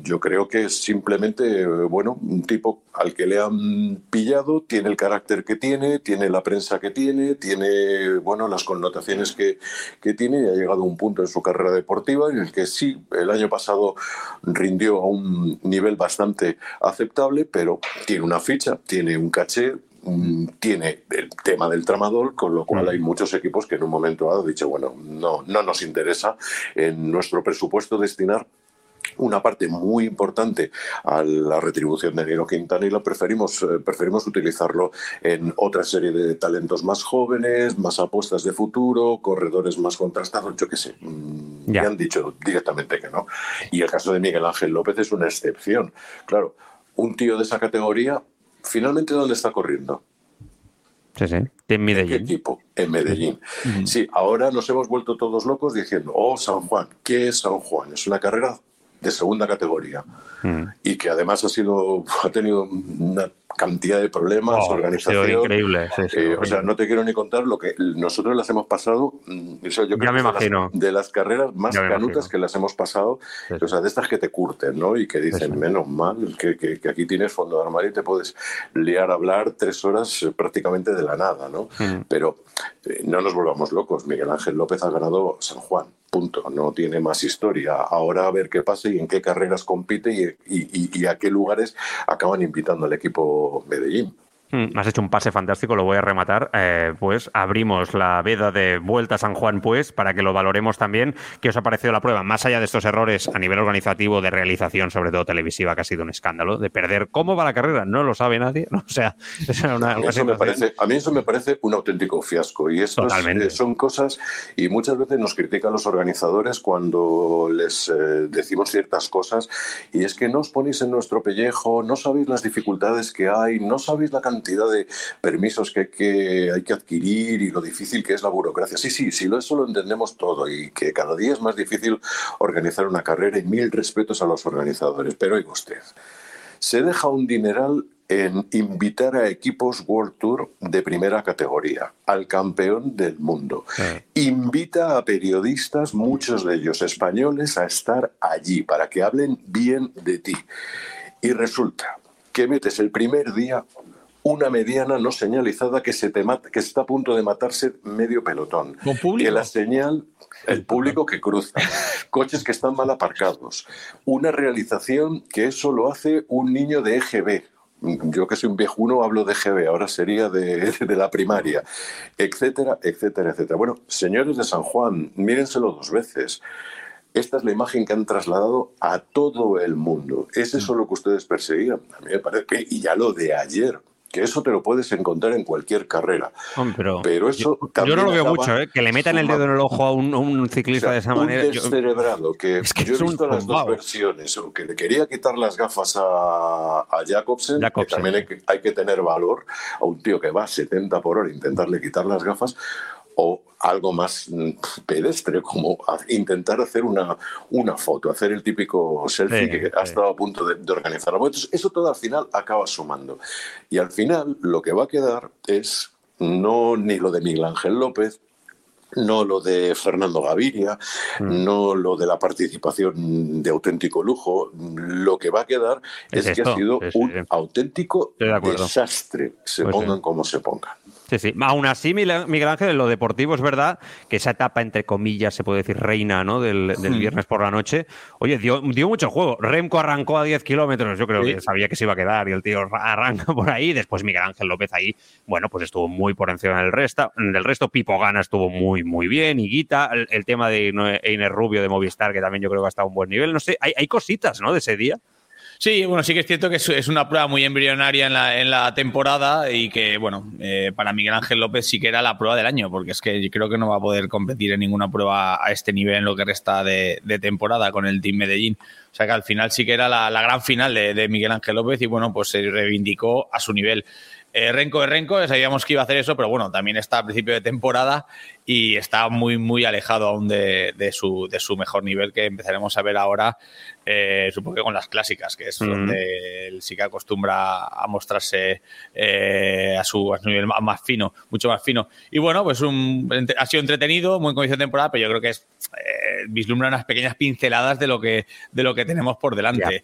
S4: Yo creo que es simplemente, bueno, un tipo al que le han pillado, tiene el carácter que tiene, tiene la prensa que tiene, tiene, bueno, las connotaciones que, que tiene y ha llegado a un punto en su carrera deportiva en el que sí, el año pasado rindió a un nivel bastante aceptable, pero tiene una ficha, tiene un caché, tiene el tema del tramador, con lo cual hay muchos equipos que en un momento dado han dicho, bueno, no, no nos interesa en nuestro presupuesto destinar una parte muy importante a la retribución de Nero Quintana y lo preferimos, eh, preferimos utilizarlo en otra serie de talentos más jóvenes, más apuestas de futuro, corredores más contrastados, yo qué sé. Mm, ya. Me han dicho directamente que no. Y el caso de Miguel Ángel López es una excepción. Claro, un tío de esa categoría finalmente ¿dónde está corriendo?
S2: Sí, sí. En Medellín.
S4: ¿En qué? En Medellín. Sí, ahora nos hemos vuelto todos locos diciendo, oh, San Juan, ¿qué es San Juan? Es una carrera de segunda categoría y que además ha sido ha tenido una cantidad de problemas, oh, organización.
S2: increíble.
S4: Eh, o sea, no te quiero ni contar lo que nosotros las hemos pasado. Mm, yo
S2: ya me imagino.
S4: De las, carreras más canutas que las hemos pasado, o sea, de estas que te curten, ¿no? Y que dicen, menos mal, que, que, aquí tienes fondo de armario y te puedes liar a hablar tres horas eh, prácticamente de la nada, ¿no? Pero eh, no nos volvamos locos. Miguel Ángel López ha ganado San Juan. Punto. No tiene más historia. Ahora a ver qué pasa y en qué carreras compite y, y, a qué lugares acaban invitando al equipo Medellín.
S2: Mm, has hecho un pase fantástico, lo voy a rematar. Eh, pues abrimos la veda de Vuelta a San Juan, pues, para que lo valoremos también. ¿Qué os ha parecido la prueba? Más allá de estos errores a nivel organizativo, de realización, sobre todo televisiva, que ha sido un escándalo, de perder. ¿Cómo va la carrera? No lo sabe nadie. O sea,
S4: es una, a, mí eso me parece, a mí eso me parece un auténtico fiasco. Y eso eh, son cosas, y muchas veces nos critican los organizadores cuando les eh, decimos ciertas cosas, y es que no os ponéis en nuestro pellejo, no sabéis las dificultades que hay, no sabéis la cantidad cantidad de permisos que hay que, hay que adquirir y lo difícil que es la burocracia. Sí, sí, sí, eso lo entendemos todo y que cada día es más difícil organizar una carrera y mil respetos a los organizadores. Pero oiga usted, se deja un dineral en invitar a equipos World Tour de primera categoría, al campeón del mundo. Invita a periodistas, muchos de ellos españoles, a estar allí para que hablen bien de ti. Y resulta que metes el primer día una mediana no señalizada que se, te que está a punto de matarse medio pelotón. Que la señal, el público que cruza, coches que están mal aparcados, una realización que eso lo hace un niño de EGB. Yo que soy un viejuno hablo de EGB, ahora sería de, de la primaria, etcétera, etcétera, etcétera. Bueno, señores de San Juan, mírenselo dos veces. Esta es la imagen que han trasladado a todo el mundo. ¿Es eso lo que ustedes perseguían? A mí me parece que, y ya lo de ayer, que eso te lo puedes encontrar en cualquier carrera.
S2: pero, eso yo, no lo veo mucho, ¿eh? que le metan el dedo en el ojo a un, ciclista de esa manera.
S4: Un descerebrado, que, yo he visto las dos versiones, o que le quería quitar las gafas a, a Jacobsen, que también hay que, hay que tener valor, a un tío que va a 70 por hora intentarle quitar las gafas, o algo más mm, pedestre, como intentar hacer una, una foto, hacer el típico selfie que ha estado a punto de, organizar. eso todo al final acaba sumando. Y al final lo que va a quedar es no ni lo de Miguel Ángel López, no lo de Fernando Gaviria, mm. no lo de la participación de auténtico lujo. Lo que va a quedar es, que ha sido un auténtico desastre, se pues pongan como se pongan.
S2: Sí, sí. Aún así, Miguel Ángel, en lo deportivo es verdad que esa etapa, entre comillas, se puede decir reina, ¿no? Del, viernes por la noche. Oye, dio, dio mucho juego. Remco arrancó a 10 kilómetros, yo creo que sabía que se iba a quedar y el tío arranca por ahí. Después Miguel Ángel López ahí, bueno, pues estuvo muy por encima del resto. Del resto, Pipo Gana estuvo muy, muy bien. Y el, el tema de Einer Rubio de Movistar, que también yo creo que ha estado a un buen nivel. No sé, hay, hay cositas, ¿no? De ese día.
S3: Sí, bueno, sí que es cierto que es una prueba muy embrionaria en la, en la temporada y que, bueno, eh, para Miguel Ángel López sí que era la prueba del año, porque es que creo que no va a poder competir en ninguna prueba a este nivel en lo que resta de, temporada con el Team Medellín. O sea que al final sí que era la, gran final de, de, Miguel Ángel López y, bueno, pues se reivindicó a su nivel. Eh, Renko de Renko, sabíamos que iba a hacer eso, pero bueno, también está a principio de temporada y está muy, muy alejado aún de, su, de su mejor nivel que empezaremos a ver ahora, eh, supongo que con las clásicas, que es donde él sí que acostumbra a mostrarse eh, a, su, nivel más fino, mucho más fino. Y bueno, pues un, ha sido entretenido, muy comienzo de temporada, pero yo creo que es vislumbra unas pequeñas pinceladas de lo que, de lo que tenemos por delante.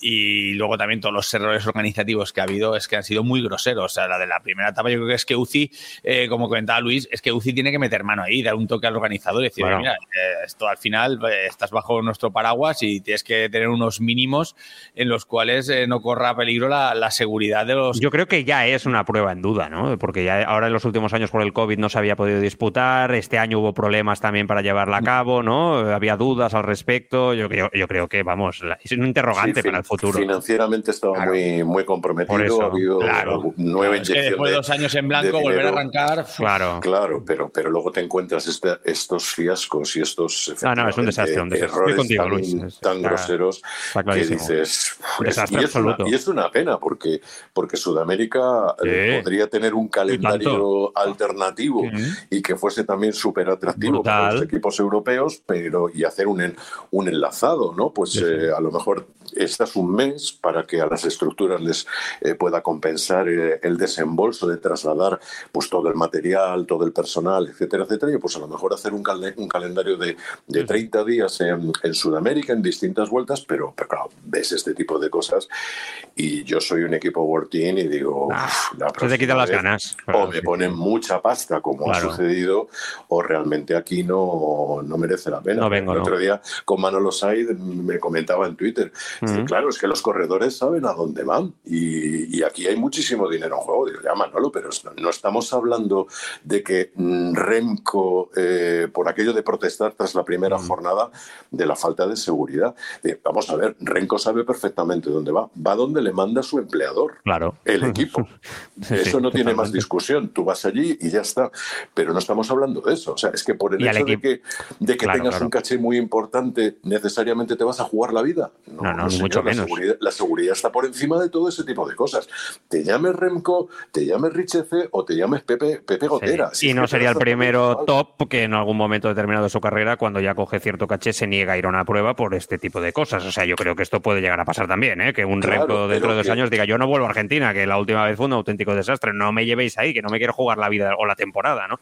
S3: Y luego también todos los errores organizativos que ha habido es que han sido muy groseros. O sea, la de la primera etapa yo creo que es que UCI, eh, como comentaba Luis, es que UCI tiene que meter mano ahí, dar un toque al organizador y decir, mira, eh, esto al final eh, estás bajo nuestro paraguas y tienes que tener unos mínimos en los cuales no corra peligro la, seguridad de los...
S2: Yo creo que ya es una prueba en duda, ¿no? Porque ya ahora en los últimos años por el COVID no se había podido disputar, este año hubo problemas también para llevarla a cabo, ¿no? Había dudas al respecto, yo, yo, creo que, vamos, es un interrogante para el
S4: Financieramente estaba muy, muy comprometido, ha habido nueve inyecciones.
S3: después de dos años en blanco, volver a arrancar.
S4: Claro, claro pero, pero luego te encuentras este, estos fiascos y estos
S2: ah, no, es un desastre, un
S4: errores tan, groseros que dices.
S2: desastre
S4: y,
S2: absoluto.
S4: Es una, y es una pena porque, porque Sudamérica eh, podría tener un calendario alternativo y que fuese también súper atractivo para los equipos europeos, pero y hacer un, un enlazado, ¿no? Pues eh, a lo mejor estás un mes para que a las estructuras les eh, pueda compensar eh, el desembolso de trasladar pues todo el material, todo el personal, etcétera, etcétera, y pues a lo mejor hacer un, un calendario de, de 30 días en, Sudamérica en distintas vueltas, pero, claro, ves este tipo de cosas. Y yo soy un equipo World Team y digo,
S2: ah, se te quitan las ganas.
S4: O me ponen mucha pasta, como ha sucedido, o realmente aquí no, no merece la pena.
S2: No vengo,
S4: el otro día con Manolo Said me comentaba en Twitter, claro, es que los corredores saben a dónde van y, aquí hay muchísimo dinero en juego. Digo, ya Manolo, pero no estamos hablando de que mm, Remco, eh, por aquello de protestar tras la primera jornada, de la falta de seguridad. vamos a ver, Remco sabe perfectamente dónde va. Va donde le manda su empleador,
S2: claro.
S4: el equipo. eso no tiene más discusión. Tú vas allí y ya está. Pero no estamos hablando de eso. O sea, es que por el hecho de que, de que tengas un caché muy importante, necesariamente te vas a jugar la vida.
S2: No, no, mucho menos
S4: la seguridad está por encima de todo ese tipo de cosas. Te llames Remco, te llames Richefe o te llames Pepe, Pepe Gotera.
S2: y no sería el primero top que en algún momento determinado de su carrera, cuando ya coge cierto caché, se niega a ir a una prueba por este tipo de cosas. O sea, yo creo que esto puede llegar a pasar también, ¿eh? que un Remco dentro de dos años diga yo no vuelvo a Argentina, que la última vez fue un auténtico desastre, no me llevéis ahí, que no me quiero jugar la vida o la temporada, ¿no?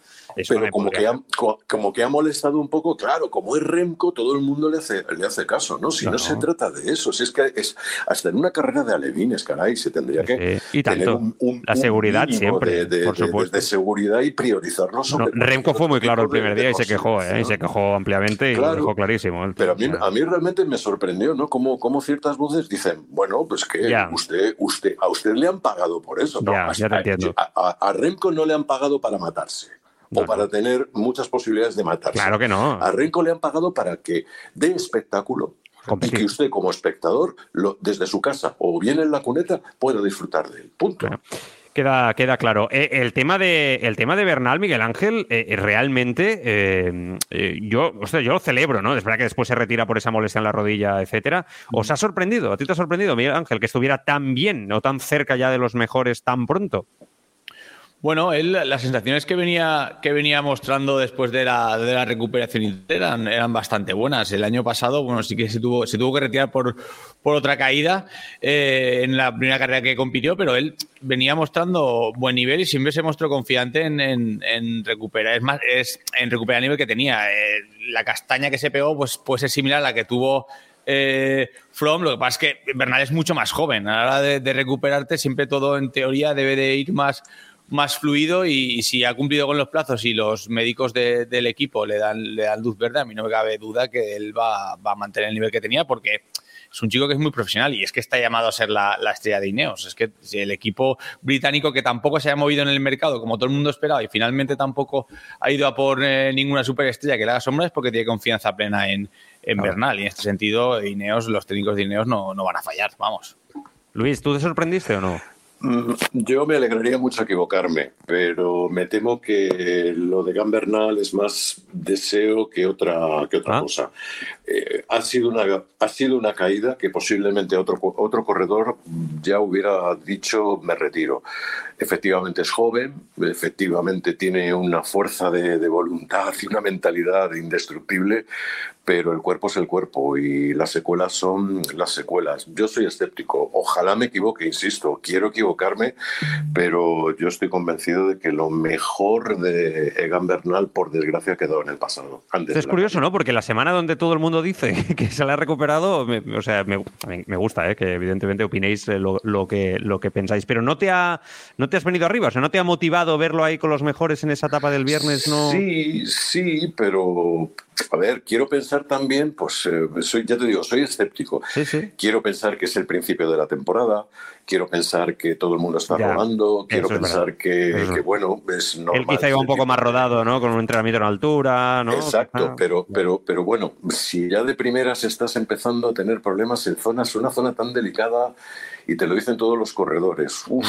S4: pero como que, ha, como que ha molestado un poco, claro, como es Remco, todo el mundo le hace, le hace caso, ¿no? Si no, se trata de eso, si es que es hasta en una carrera de alevines, caray, se tendría que
S2: y tener un, la seguridad siempre,
S4: de,
S2: por supuesto.
S4: De, seguridad y priorizarlo
S2: Remco fue muy claro el primer día y se quejó, ¿eh? y se quejó ampliamente y lo dejó clarísimo.
S4: Pero a mí, a mí realmente me sorprendió, ¿no? Como, como ciertas voces dicen, bueno, pues que usted, usted, a usted le han pagado por eso. ¿no?
S2: Ya, te entiendo.
S4: A, a Remco no le han pagado para matarse o para tener muchas posibilidades de matarse.
S2: Claro que no.
S4: A Renko le han pagado para que dé espectáculo, y que usted como espectador, lo, desde su casa o bien en la cuneta, pueda disfrutar de él. Punto.
S2: Queda, queda claro. Eh, el, tema de, el tema de Bernal, Miguel Ángel, eh, eh, realmente yo, yo lo celebro, ¿no? Es verdad que después se retira por esa molestia en la rodilla, etcétera. ¿Os ha sorprendido? ¿A ti te ha sorprendido, Miguel Ángel, que estuviera tan bien o tan cerca ya de los mejores tan pronto?
S3: Bueno, él, las sensaciones que venía, que venía mostrando después de la, recuperación eran, eran bastante buenas. El año pasado, bueno, sí que se tuvo, se tuvo que retirar por, por otra caída eh, en la primera carrera que compitió, pero él venía mostrando buen nivel y siempre se mostró confiante en, en, recuperar. Es más, es en recuperar el nivel que tenía. Eh, la castaña que se pegó, pues, pues es similar a la que tuvo eh, From. Lo que pasa es que Bernal es mucho más joven. A la hora de, de recuperarte, siempre todo en teoría debe de ir más más fluido y, si ha cumplido con los plazos y los médicos del equipo le dan, le dan luz verde, a mí no me cabe duda que él va, va a mantener el nivel que tenía porque es un chico que es muy profesional y es que está llamado a ser la, estrella de Ineos. Es que el equipo británico que tampoco se haya movido en el mercado como todo el mundo esperaba y finalmente tampoco ha ido a por eh, ninguna superestrella que le haga sombra es porque tiene confianza plena en, en Bernal. Y en este sentido, Ineos, los técnicos de Ineos no, no van a fallar, vamos.
S2: Luis, ¿tú te sorprendiste o no?
S4: Mm, yo me alegraría mucho equivocarme, pero me temo que lo de Gambernal es más deseo que otra, que otra ah. cosa. Eh, ha, sido una, ha sido una caída que posiblemente otro, otro corredor ya hubiera dicho me retiro. Efectivamente es joven, efectivamente tiene una fuerza de, de voluntad y una mentalidad indestructible, pero el cuerpo es el cuerpo y las secuelas son las secuelas. Yo soy escéptico, ojalá me equivoque, insisto, quiero equivocarme, pero yo estoy convencido de que lo mejor de Egan Bernal, por desgracia, quedó en el pasado.
S2: es curioso, ¿no? Porque la semana donde todo el mundo dice que se le ha recuperado, o sea, me, me gusta, ¿eh? que evidentemente opinéis lo, lo, que, lo que pensáis, pero no te, ha, no te has venido arriba, o sea, no te ha motivado verlo ahí con los mejores en esa etapa del viernes, ¿no?
S4: Sí, sí, pero a ver, quiero pensar también, pues eh, soy, ya te digo, soy escéptico. Quiero pensar que es el principio de la temporada, quiero pensar que todo el mundo está rodando, quiero pensar que, bueno, es normal.
S2: Él quizá iba un poco más rodado, ¿no? Con un entrenamiento en altura, ¿no?
S4: Exacto, pero, pero, pero bueno, si ya de primeras estás empezando a tener problemas en zonas, una zona tan delicada, y te lo dicen todos los corredores, uf,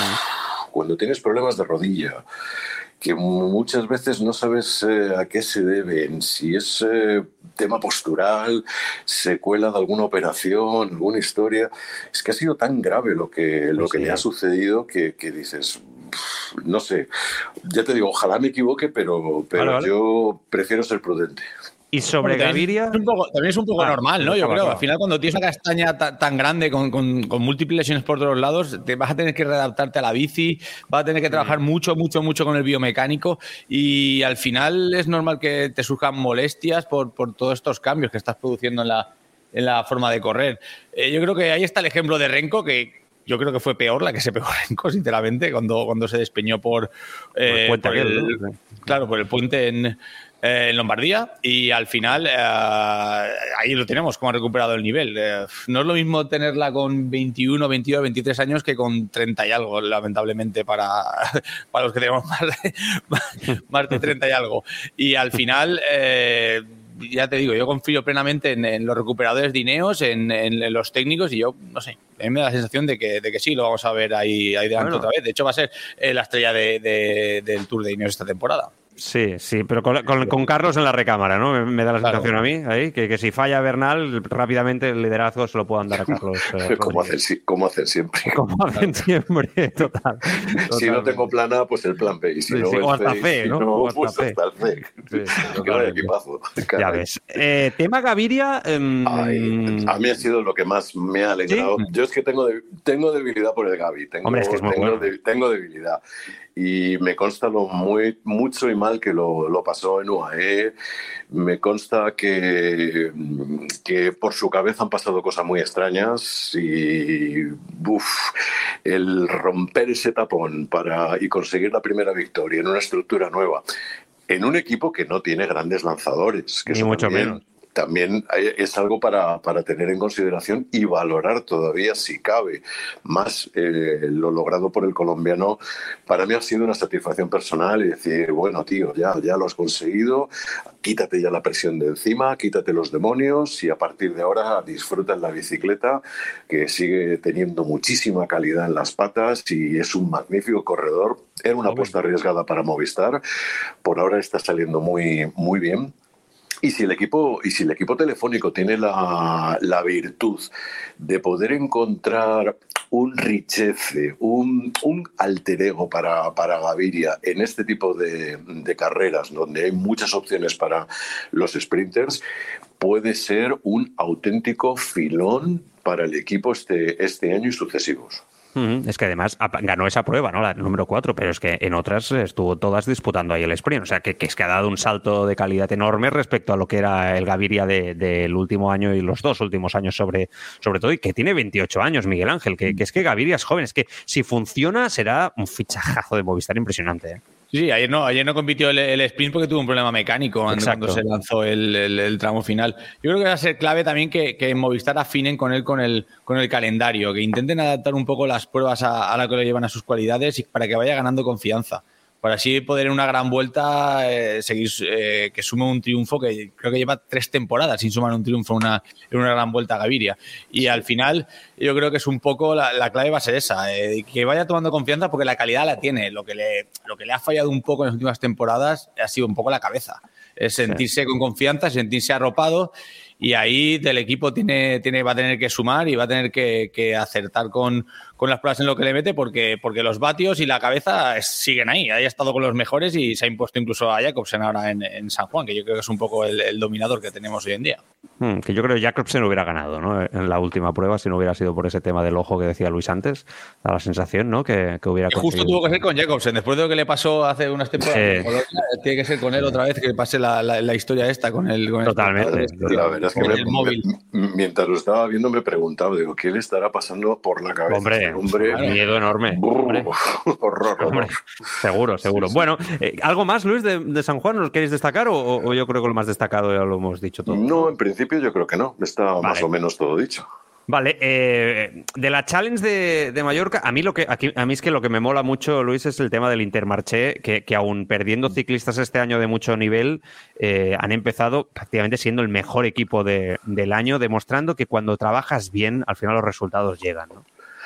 S4: cuando tienes problemas de rodilla, que muchas veces no sabes eh, a qué se deben, si es eh, tema postural, secuela de alguna operación, alguna historia. Es que ha sido tan grave lo que, lo pues que le ha sucedido que, dices, no sé, ya te digo, ojalá me equivoque, pero, pero yo prefiero ser prudente.
S2: Y sobre Gaviria.
S3: También es un poco, ah, normal, ¿no? Yo creo. Al final, cuando tienes una castaña tan grande con, múltiples lesiones por todos lados, te vas a tener que readaptarte a la bici, vas a tener que trabajar mucho, mucho, mucho con el biomecánico. Y al final es normal que te surjan molestias por, todos estos cambios que estás produciendo en la, en la forma de correr. Eh, yo creo que ahí está el ejemplo de Renko, que yo creo que fue peor la que se pegó Renko, sinceramente, cuando, cuando se despeñó por,
S2: eh,
S3: claro, por el puente en, eh, en Lombardía y al final eh, ahí lo tenemos, cómo ha recuperado el nivel. Eh, no es lo mismo tenerla con 21, 22, 23 años que con 30 y algo, lamentablemente, para, para los que tenemos más de, más de 30 y algo. Y al final ya te digo, yo confío plenamente en, los recuperadores de Ineos, en, los técnicos y yo, no sé, a mí me da la sensación de que, de que sí, lo vamos a ver ahí, ahí delante otra vez. De hecho, va a ser la estrella del Tour de Ineos esta temporada.
S2: Sí, sí, pero con, Carlos en la recámara, ¿no? Me, da la sensación a mí, ahí, que, si falla Bernal, rápidamente el liderazgo se lo puedan dar a Carlos.
S4: Eh, como, hacen, siempre.
S2: Como hacen siempre, total.
S4: Si no tengo plan A, pues el plan B. Y si no,
S2: o hasta C, ¿no? o
S4: hasta, pues hasta el C. equipazo.
S2: Ya ves. Eh, tema Gaviria. Em,
S4: a mí ha sido lo que más me ha alegrado. Yo es que tengo, tengo debilidad por el Gavi. Tengo,
S2: Hombre, es que es muy
S4: tengo, tengo debilidad y me consta lo muy, mucho y mal que lo, lo pasó en UAE. Me consta que, que, por su cabeza han pasado cosas muy extrañas y uf, el romper ese tapón para, y conseguir la primera victoria en una estructura nueva, en un equipo que no tiene grandes lanzadores. Que
S2: Ni mucho menos
S4: también es algo para, para, tener en consideración y valorar todavía, si cabe, más eh, lo logrado por el colombiano. Para mí ha sido una satisfacción personal y decir, bueno, tío, ya, ya lo has conseguido, quítate ya la presión de encima, quítate los demonios y a partir de ahora disfruta en la bicicleta, que sigue teniendo muchísima calidad en las patas y es un magnífico corredor. Era una apuesta arriesgada para Movistar, por ahora está saliendo muy, muy bien y si el equipo, y si el equipo telefónico tiene la, la virtud de poder encontrar un richeze, un, un alter ego para, para, Gaviria en este tipo de, de, carreras, donde hay muchas opciones para los sprinters, puede ser un auténtico filón para el equipo este, este año y sucesivos.
S2: Es que además ganó esa prueba, ¿no? La número 4, pero es que en otras estuvo todas disputando ahí el sprint. O sea, que, es que ha dado un salto de calidad enorme respecto a lo que era el Gaviria del último año y los dos últimos años, sobre, sobre todo, y que tiene 28 años, Miguel Ángel. Que, que es que Gaviria es joven. Es que si funciona, será un fichajazo de Movistar impresionante. ¿eh?
S3: Sí, ayer no, ayer no compitió el, sprint porque tuvo un problema mecánico cuando se lanzó el, tramo final. Yo creo que va a ser clave también que, que Movistar afinen con él con el, con el calendario, que intenten adaptar un poco las pruebas a, a la que lo llevan a sus cualidades y para que vaya ganando confianza para así poder en una gran vuelta eh, seguir eh, que sume un triunfo que creo que lleva tres temporadas sin sumar un triunfo una, en una gran vuelta a Gaviria. Y al final yo creo que es un poco la, clave va a ser esa, eh, que vaya tomando confianza porque la calidad la tiene. Lo que, le, lo que le ha fallado un poco en las últimas temporadas ha sido un poco la cabeza. Es sentirse con confianza, sentirse arropado y ahí el equipo tiene, tiene, va a tener que sumar y va a tener que acertar con, con las pruebas en lo que le mete porque, porque los vatios y la cabeza siguen ahí. Ha estado con los mejores y se ha impuesto incluso a Jacobsen ahora en, San Juan, que yo creo que es un poco el, dominador que tenemos hoy en día.
S2: Hmm, que yo creo que Jacobsen hubiera ganado ¿no? en la última prueba si no hubiera sido por ese tema del ojo que decía Luis antes. Da la sensación ¿no? que, que hubiera
S3: Justo tuvo que ser con Jacobsen. Después de lo que le pasó hace unas temporadas, tiene que ser con él otra vez que pase la, la, historia esta con el.
S2: Totalmente.
S4: la verdad es que móvil. mientras lo estaba viendo me preguntaba, digo, ¿qué le estará pasando por la cabeza?
S2: Hombre, Miedo enorme. Seguro, seguro. Bueno, eh, ¿algo más, Luis, de, San Juan? ¿Nos queréis destacar o, yo creo que lo más destacado ya lo hemos dicho todo?
S4: No, en principio yo creo que no. Está más o menos todo dicho.
S2: Vale, eh, de la challenge de, Mallorca, a mí lo que a mí es que lo que me mola mucho, Luis, es el tema del Intermarché, que, que aún perdiendo ciclistas este año de mucho nivel, eh, han empezado prácticamente siendo el mejor equipo del año, demostrando que cuando trabajas bien, al final los resultados llegan. ¿no?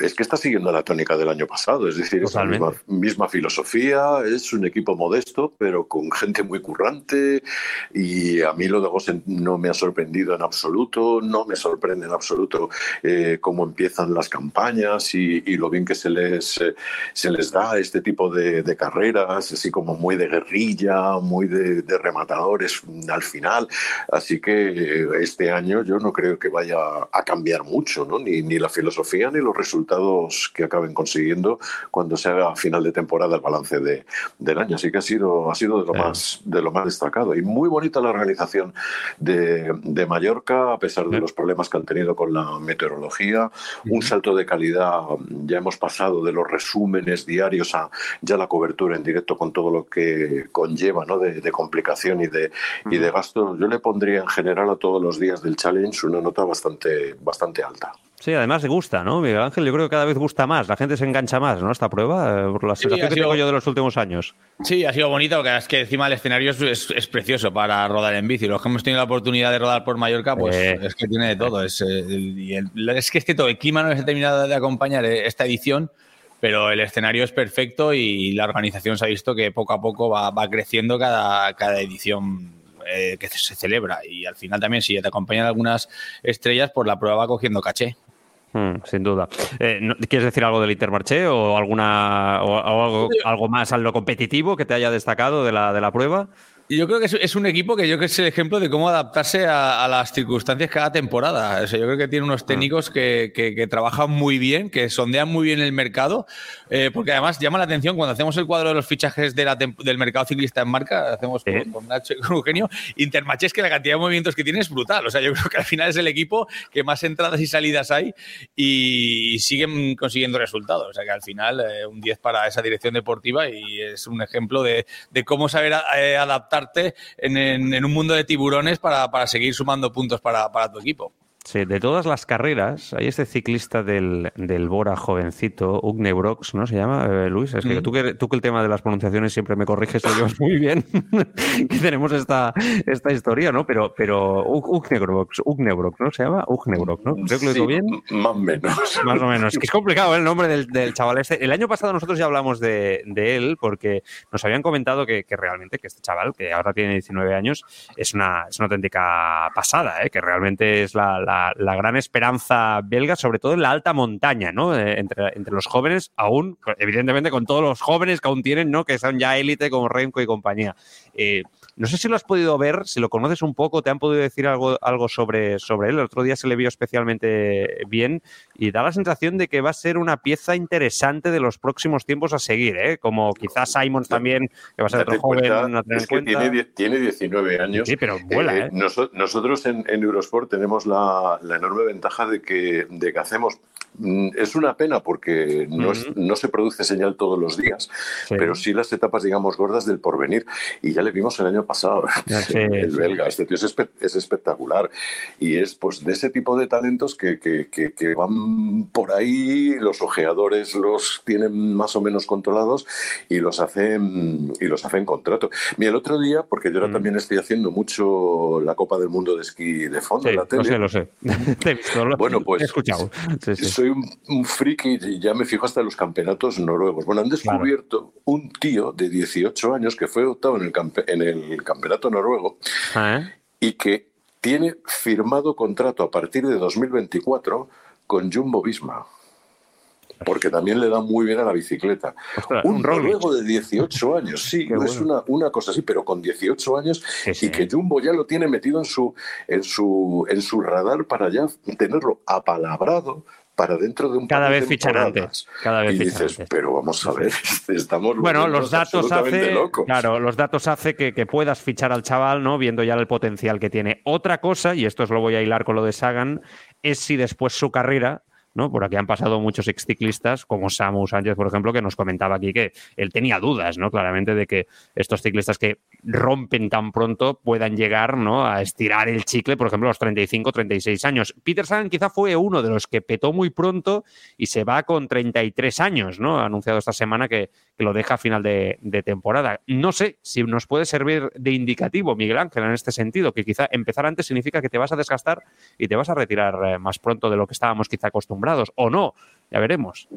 S4: es que está siguiendo la tónica del año pasado, es decir, es la misma, filosofía, es un equipo modesto, pero con gente muy currante y a mí lo de Gosen no me ha sorprendido en absoluto, no me sorprende en absoluto eh, cómo empiezan las campañas y, lo bien que se les, eh, se les da este tipo de, carreras, así como muy de guerrilla, muy de, rematadores al final, así que eh, este año yo no creo que vaya a cambiar mucho, ¿no? ni, ni la filosofía ni los resultados que acaben consiguiendo cuando se haga a final de temporada el balance de, del año. Así que ha sido, ha sido de, lo más, de lo más destacado. Y muy bonita la organización de, de Mallorca, a pesar de los problemas que han tenido con la meteorología. Un salto de calidad. Ya hemos pasado de los resúmenes diarios a ya la cobertura en directo con todo lo que conlleva ¿no? de, de complicación y de, y de gasto. Yo le pondría en general a todos los días del challenge una nota bastante, bastante alta.
S2: Sí, además gusta, ¿no? Miguel Ángel, yo creo que cada vez gusta más, la gente se engancha más, ¿no? Esta prueba, eh, por la sensación que tengo yo de los últimos años.
S3: Sí, ha sido bonito, porque es que encima el escenario es, precioso para rodar en bici. Los que hemos tenido la oportunidad de rodar por Mallorca, pues eh. es que tiene de todo. Es, eh, es que este todo, el clima no es terminado de acompañar esta edición, pero el escenario es perfecto y la organización se ha visto que poco a poco va, creciendo cada, cada edición que se celebra. Y al final también, si te acompañan algunas estrellas, pues la prueba va cogiendo caché.
S2: Hmm, sin duda. Eh, ¿Quieres decir algo del Intermarché o alguna o, algo, algo, más a lo competitivo que te haya destacado de la, de la prueba?
S3: Yo creo que es, un equipo que yo creo que es el ejemplo de cómo adaptarse a, las circunstancias cada temporada. yo creo que tiene unos ah. técnicos que, trabajan muy bien, que sondean muy bien el mercado, eh, porque además llama la atención cuando hacemos el cuadro de los fichajes del mercado ciclista en marca, hacemos con, Nacho y con Eugenio, Intermarché que la cantidad de movimientos que tiene es brutal. O sea, yo creo que al final es el equipo que más entradas y salidas hay y siguen consiguiendo resultados. O sea, que al final eh, un 10 para esa dirección deportiva y es un ejemplo de, cómo saber eh, adaptar en, un mundo de tiburones para, seguir sumando puntos para tu equipo.
S2: Sí, de todas las carreras, hay este ciclista del, del Bora jovencito, Ugne Brox, ¿no? Se llama, eh, Luis. Es que, tú, que tú que el tema de las pronunciaciones siempre me corriges, lo llevas muy bien. que tenemos esta, esta historia, ¿no? Pero, pero Ugne Brox, ¿no? Se llama Ugne Brox, ¿no? Creo que lo digo bien.
S4: Más o menos.
S2: Más o menos. Es que es complicado ¿eh? el nombre del, del, chaval este. El año pasado nosotros ya hablamos de, de él porque nos habían comentado que, que, realmente que este chaval, que ahora tiene 19 años, es una, es una auténtica pasada, ¿eh? Que realmente es la la, gran esperanza belga, sobre todo en la alta montaña, ¿no? Eh, entre, entre, los jóvenes, aún, evidentemente con todos los jóvenes que aún tienen, ¿no? Que son ya élite como Renko y compañía. Eh, No sé si lo has podido ver, si lo conoces un poco, te han podido decir algo, algo sobre, sobre él. El otro día se le vio especialmente bien y da la sensación de que va a ser una pieza interesante de los próximos tiempos a seguir, ¿eh? como quizás Simon también, que va a ser otro joven a tener en cuenta.
S4: Tiene, tiene, 19 años.
S2: Sí, pero vuela.
S4: ¿eh? nosotros en, Eurosport tenemos la, enorme ventaja de que, de que hacemos es una pena porque no, no, se produce señal todos los días, pero sí las etapas, digamos, gordas del porvenir. Y ya le vimos el año pasado, el belga. Este tío es, espectacular. Y es pues de ese tipo de talentos que, que, que, van por ahí, los ojeadores los tienen más o menos controlados y los hacen, y los hacen contrato. Mira, el otro día, porque yo ahora también estoy haciendo mucho la Copa del Mundo de esquí de fondo en la tele.
S2: Lo sé, lo sé. bueno, pues. He escuchado.
S4: Soy un, friki y ya me fijo hasta los campeonatos noruegos. Bueno, han descubierto un tío de 18 años que fue octavo en el, en el campeonato noruego ah, ¿eh? y que tiene firmado contrato a partir de 2024 con Jumbo Visma porque también le da muy bien a la bicicleta. un, noruego de 18 años, sí, es una, una, cosa así, pero con 18 años y que Jumbo ya lo tiene metido en su, en su, en su radar para ya tenerlo apalabrado para dentro de un
S2: cada vez fichan antes cada vez
S4: y dices pero vamos a ver estamos
S2: bueno los datos hace claro los datos hace que, que, puedas fichar al chaval no viendo ya el potencial que tiene. Otra cosa y esto os lo voy a hilar con lo de Sagan es si después su carrera por aquí han pasado muchos exciclistas, como Samu Sánchez, por ejemplo, que nos comentaba aquí que él tenía dudas, ¿no? Claramente de que estos ciclistas que rompen tan pronto puedan llegar, ¿no? A estirar el chicle, por ejemplo, a los 35, 36 años. Peter Sagan quizá fue uno de los que petó muy pronto y se va con 33 años, ¿no? Ha anunciado esta semana que, lo deja a final de, temporada. No sé si nos puede servir de indicativo, Miguel Ángel, en este sentido, que quizá empezar antes significa que te vas a desgastar y te vas a retirar eh, más pronto de lo que estábamos quizá acostumbrados o no. Ya veremos.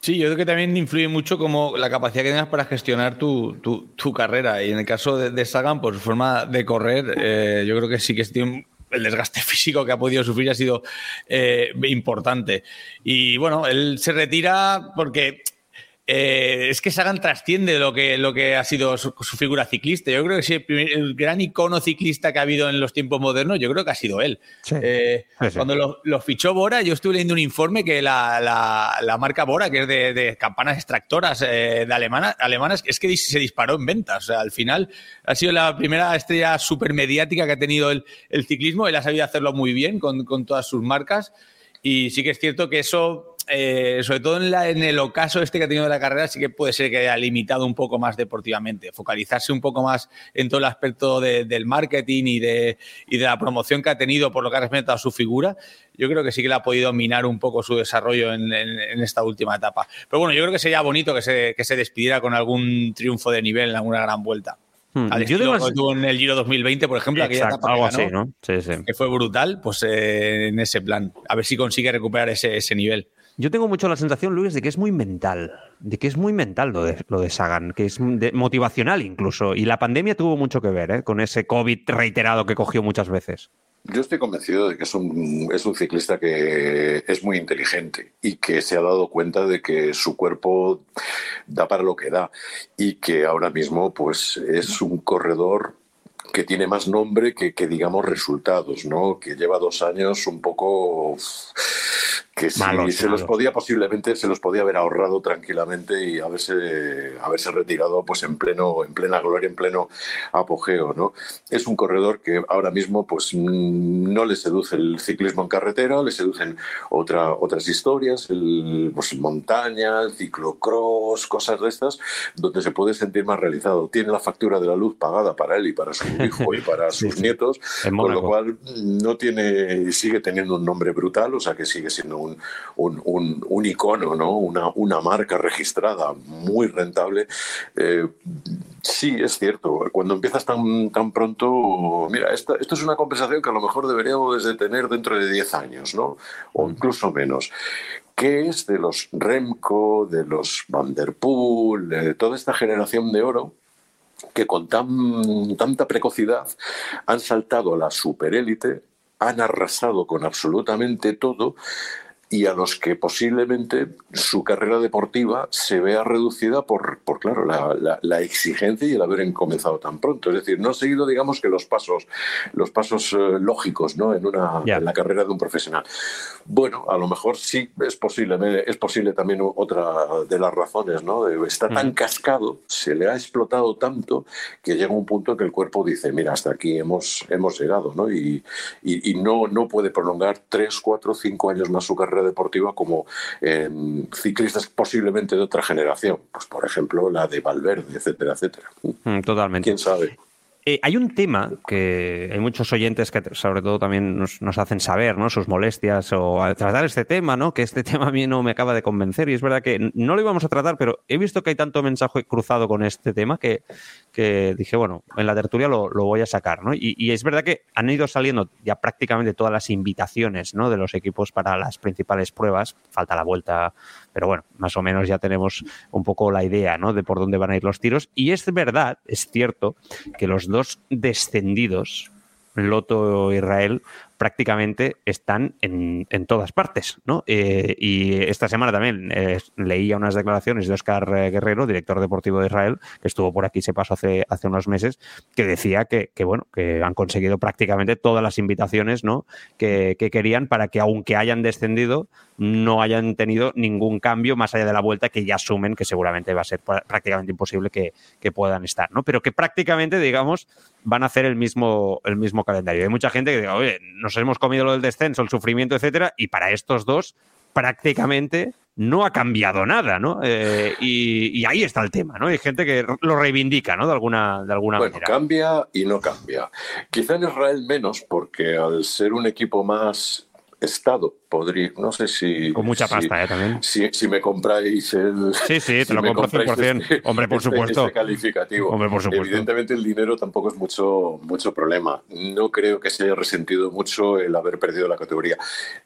S3: Sí, yo creo que también influye mucho como la capacidad que tengas para gestionar tu, tu, carrera. Y en el caso de, Sagan, por su forma de correr, eh, yo creo que sí que el desgaste físico que ha podido sufrir ha sido eh, importante. Y bueno, él se retira porque eh, es que Sagan trasciende lo que, lo que ha sido su, figura ciclista. Yo creo que sí, el, gran icono ciclista que ha habido en los tiempos modernos, yo creo que ha sido él. Eh, cuando lo, fichó Bora, yo estuve leyendo un informe que la, marca Bora, que es de, campanas extractoras eh, de alemana, alemanas, es que se disparó en ventas. O sea, al final ha sido la primera estrella supermediática que ha tenido el, ciclismo. Él ha sabido hacerlo muy bien con, con todas sus marcas. Y sí que es cierto que eso eh, sobre todo en, el ocaso este que ha tenido de la carrera, sí que puede ser que haya limitado un poco más deportivamente, focalizarse un poco más en todo el aspecto del marketing y de, de la promoción que ha tenido por lo que ha respecto a su figura. Yo creo que sí que le ha podido minar un poco su desarrollo en, esta última etapa. Pero bueno, yo creo que sería bonito que se, que se despidiera con algún triunfo de nivel en alguna gran vuelta. Hmm. yo tuvo en el Giro 2020, por ejemplo, aquella etapa
S2: algo así, ¿no?
S3: Sí, sí. que fue brutal, pues eh, en ese plan. A ver si consigue recuperar ese, ese nivel.
S2: Yo tengo mucho la sensación, Luis, de que es muy mental, de que es muy mental lo de, lo de Sagan, que es motivacional incluso. Y la pandemia tuvo mucho que ver ¿eh? con ese COVID reiterado que cogió muchas veces.
S4: Yo estoy convencido de que es un, es un ciclista que es muy inteligente y que se ha dado cuenta de que su cuerpo da para lo que da y que ahora mismo pues es un corredor que tiene más nombre que, que digamos resultados, ¿no? Que lleva dos años un poco que sí, se los podía posiblemente se los podía haber ahorrado tranquilamente y haberse haberse retirado pues en pleno en plena gloria en pleno apogeo no es un corredor que ahora mismo pues mm, no le seduce el ciclismo en carretera le seducen otra, otras historias el pues, montaña el ciclocross cosas de estas donde se puede sentir más realizado. Tiene la factura de la luz pagada para él y para su hijo y para sus nietos con lo cual no tiene sigue teniendo un nombre brutal o sea que sigue siendo un un, icono, ¿no? una, una, marca registrada muy rentable. Eh, sí, es cierto. Cuando empiezas tan, tan pronto, mira, esta, esto es una conversación que a lo mejor deberíamos de tener dentro de 10 años, ¿no? o mm. incluso menos. ¿Qué es de los Remco, de los Van der Poel, de toda esta generación de oro? que con tan, tanta precocidad han saltado a la superélite, han arrasado con absolutamente todo y a los que posiblemente su carrera deportiva se vea reducida por, por claro, la, exigencia y el haber comenzado tan pronto. Es decir, no ha seguido, digamos, que los pasos, los pasos eh, lógicos ¿no? en, una, en la carrera de un profesional. Bueno, a lo mejor sí es posible, es posible también otra de las razones, ¿no? Está tan cascado, se le ha explotado tanto que llega un punto en que el cuerpo dice, mira, hasta aquí hemos, hemos llegado, ¿no? Y, y, no, no puede prolongar tres, cuatro, cinco años más su carrera deportiva como em, ciclistas posiblemente de otra generación, pues por ejemplo la de Valverde, etcétera, etcétera.
S2: Mm, totalmente.
S4: ¿Quién sabe?
S2: Eh, hay un tema que hay muchos oyentes que sobre todo también nos, hacen saber ¿no? sus molestias o al tratar este tema, ¿no? que este tema a mí no me acaba de convencer y es verdad que no lo íbamos a tratar, pero he visto que hay tanto mensaje cruzado con este tema que, que dije, bueno, en la tertulia lo, voy a sacar. ¿no? Y, y, es verdad que han ido saliendo ya prácticamente todas las invitaciones ¿no? de los equipos para las principales pruebas. Falta la vuelta pero bueno, más o menos ya tenemos un poco la idea ¿no? de por dónde van a ir los tiros. Y es verdad, es cierto, que los dos descendidos, Loto Israel, prácticamente están en, todas partes, ¿no? Eh, y esta semana también eh, leía unas declaraciones de Oscar eh, Guerrero, director deportivo de Israel, que estuvo por aquí, se pasó hace, hace unos meses, que decía que, bueno, que han conseguido prácticamente todas las invitaciones, ¿no? Que, querían para que, aunque hayan descendido, no hayan tenido ningún cambio más allá de la vuelta que ya asumen que seguramente va a ser prácticamente imposible que, puedan estar, ¿no? Pero que prácticamente, digamos, van a hacer el mismo, el mismo calendario. Hay mucha gente que diga, oye, nos hemos comido lo del descenso, el sufrimiento, etcétera, y para estos dos prácticamente no ha cambiado nada, ¿no? Eh, y, ahí está el tema, ¿no? Hay gente que lo reivindica, ¿no? De alguna, de alguna
S4: bueno, cambia y no cambia. Quizá en Israel menos, porque al ser un equipo más Estado podría, no sé si...
S2: Con mucha pasta, ¿eh? También.
S4: Si, me compráis el...
S2: Sí, sí, te lo compro 100%. Este, Hombre, por este, supuesto.
S4: Este calificativo.
S2: Hombre, por supuesto.
S4: Evidentemente el dinero tampoco es mucho, mucho problema. No creo que se haya resentido mucho el haber perdido la categoría.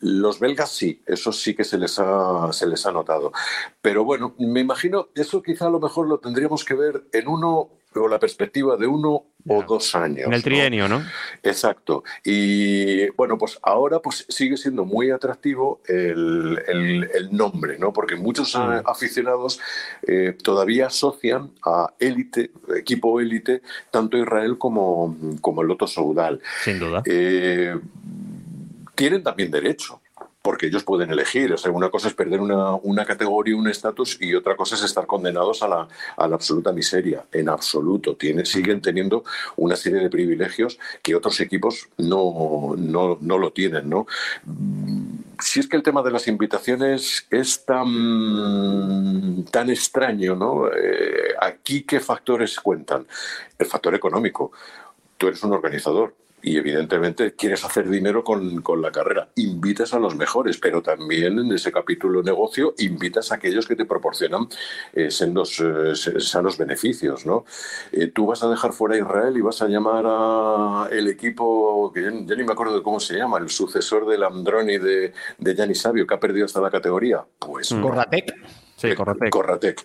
S4: Los belgas sí, eso sí que se les ha, se les ha notado. Pero bueno, me imagino, eso quizá a lo mejor lo tendríamos que ver en uno o la perspectiva de uno o dos años.
S2: En el trienio, ¿no?
S4: Exacto. Y bueno, pues ahora pues sigue siendo muy atractivo el, nombre, ¿no? Porque muchos aficionados eh, todavía asocian a élite, equipo élite, tanto Israel como, como el Loto Saudal.
S2: Sin duda.
S4: Eh, tienen también derecho porque ellos pueden elegir. O sea, una cosa es perder una, una categoría, un estatus, y otra cosa es estar condenados a la, a la absoluta miseria. En absoluto. Tienen, siguen teniendo una serie de privilegios que otros equipos no, no, no lo tienen. ¿no? Si es que el tema de las invitaciones es tan, tan extraño, ¿no? Eh, aquí, ¿qué factores cuentan? El factor económico. Tú eres un organizador, y evidentemente quieres hacer dinero con, la carrera. Invitas a los mejores, pero también en ese capítulo negocio invitas a aquellos que te proporcionan eh, sendos, eh, sanos beneficios. ¿no? Eh, tú vas a dejar fuera a Israel y vas a llamar a el equipo, que ya, ni me acuerdo de cómo se llama, el sucesor del Androni de, de Gianni Sabio, que ha perdido hasta la categoría. Pues
S2: Corratec. Sí,
S4: eh, Corratec.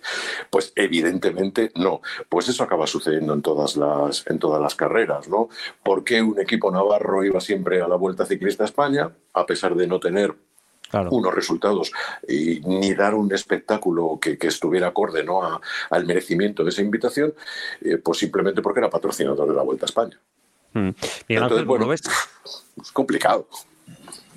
S4: Pues evidentemente no. Pues eso acaba sucediendo en todas las, en todas las carreras, ¿no? ¿Por qué un equipo navarro iba siempre a la Vuelta Ciclista España, a pesar de no tener unos resultados y ni dar un espectáculo que, estuviera acorde ¿no? al merecimiento de esa invitación, eh, pues simplemente porque era patrocinador de la Vuelta a España.
S2: Mm. Entonces, bueno, es
S4: complicado.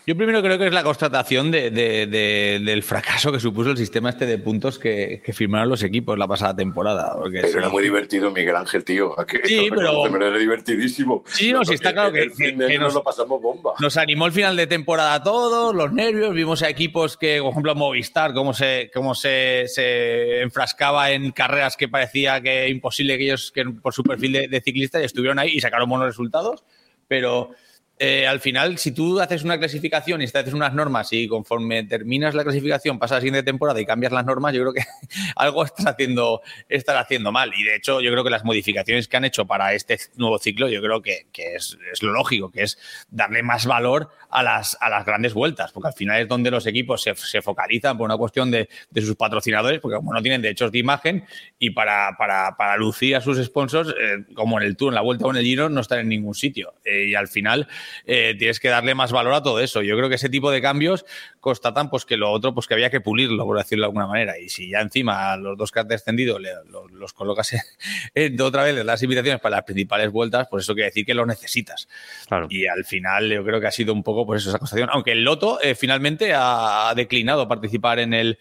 S3: Yo primero creo que es la constatación de, del fracaso que supuso el sistema este de puntos que, firmaron los equipos la pasada temporada.
S4: Porque era muy divertido, Miguel Ángel, tío.
S3: sí, pero...
S4: Era divertidísimo.
S3: Sí, no, sí está claro que,
S4: nos, lo pasamos bomba.
S3: Nos animó el final de temporada a todos, los nervios. Vimos a equipos que, por ejemplo, Movistar, cómo se, cómo se, se enfrascaba en carreras que parecía que imposible que ellos, que por su perfil de, de ciclista, estuvieron ahí y sacaron buenos resultados. Pero eh, al final, si tú haces una clasificación y te haces unas normas y conforme terminas la clasificación, pasas a la siguiente temporada y cambias las normas, yo creo que algo estás haciendo, haciendo mal. Y de hecho, yo creo que las modificaciones que han hecho para este nuevo ciclo, yo creo que, es, lo lógico, que es darle más valor a las, a las grandes vueltas, porque al final es donde los equipos se, focalizan por una cuestión de, sus patrocinadores, porque como no tienen derechos de imagen y para, para, lucir a sus sponsors, eh, como en el Tour, en la Vuelta o en el Giro, no están en ningún sitio. Eh, y al final eh, tienes que darle más valor a todo eso. Yo creo que ese tipo de cambios constatan pues que lo otro pues que había que pulirlo, por decirlo de alguna manera. Y si ya encima los dos que has descendido los, colocas en, otra vez las invitaciones para las principales vueltas, pues eso quiere decir que lo necesitas. Y al final yo creo que ha sido un poco pues eso, esa constatación. Aunque el Loto eh, finalmente ha declinado participar en el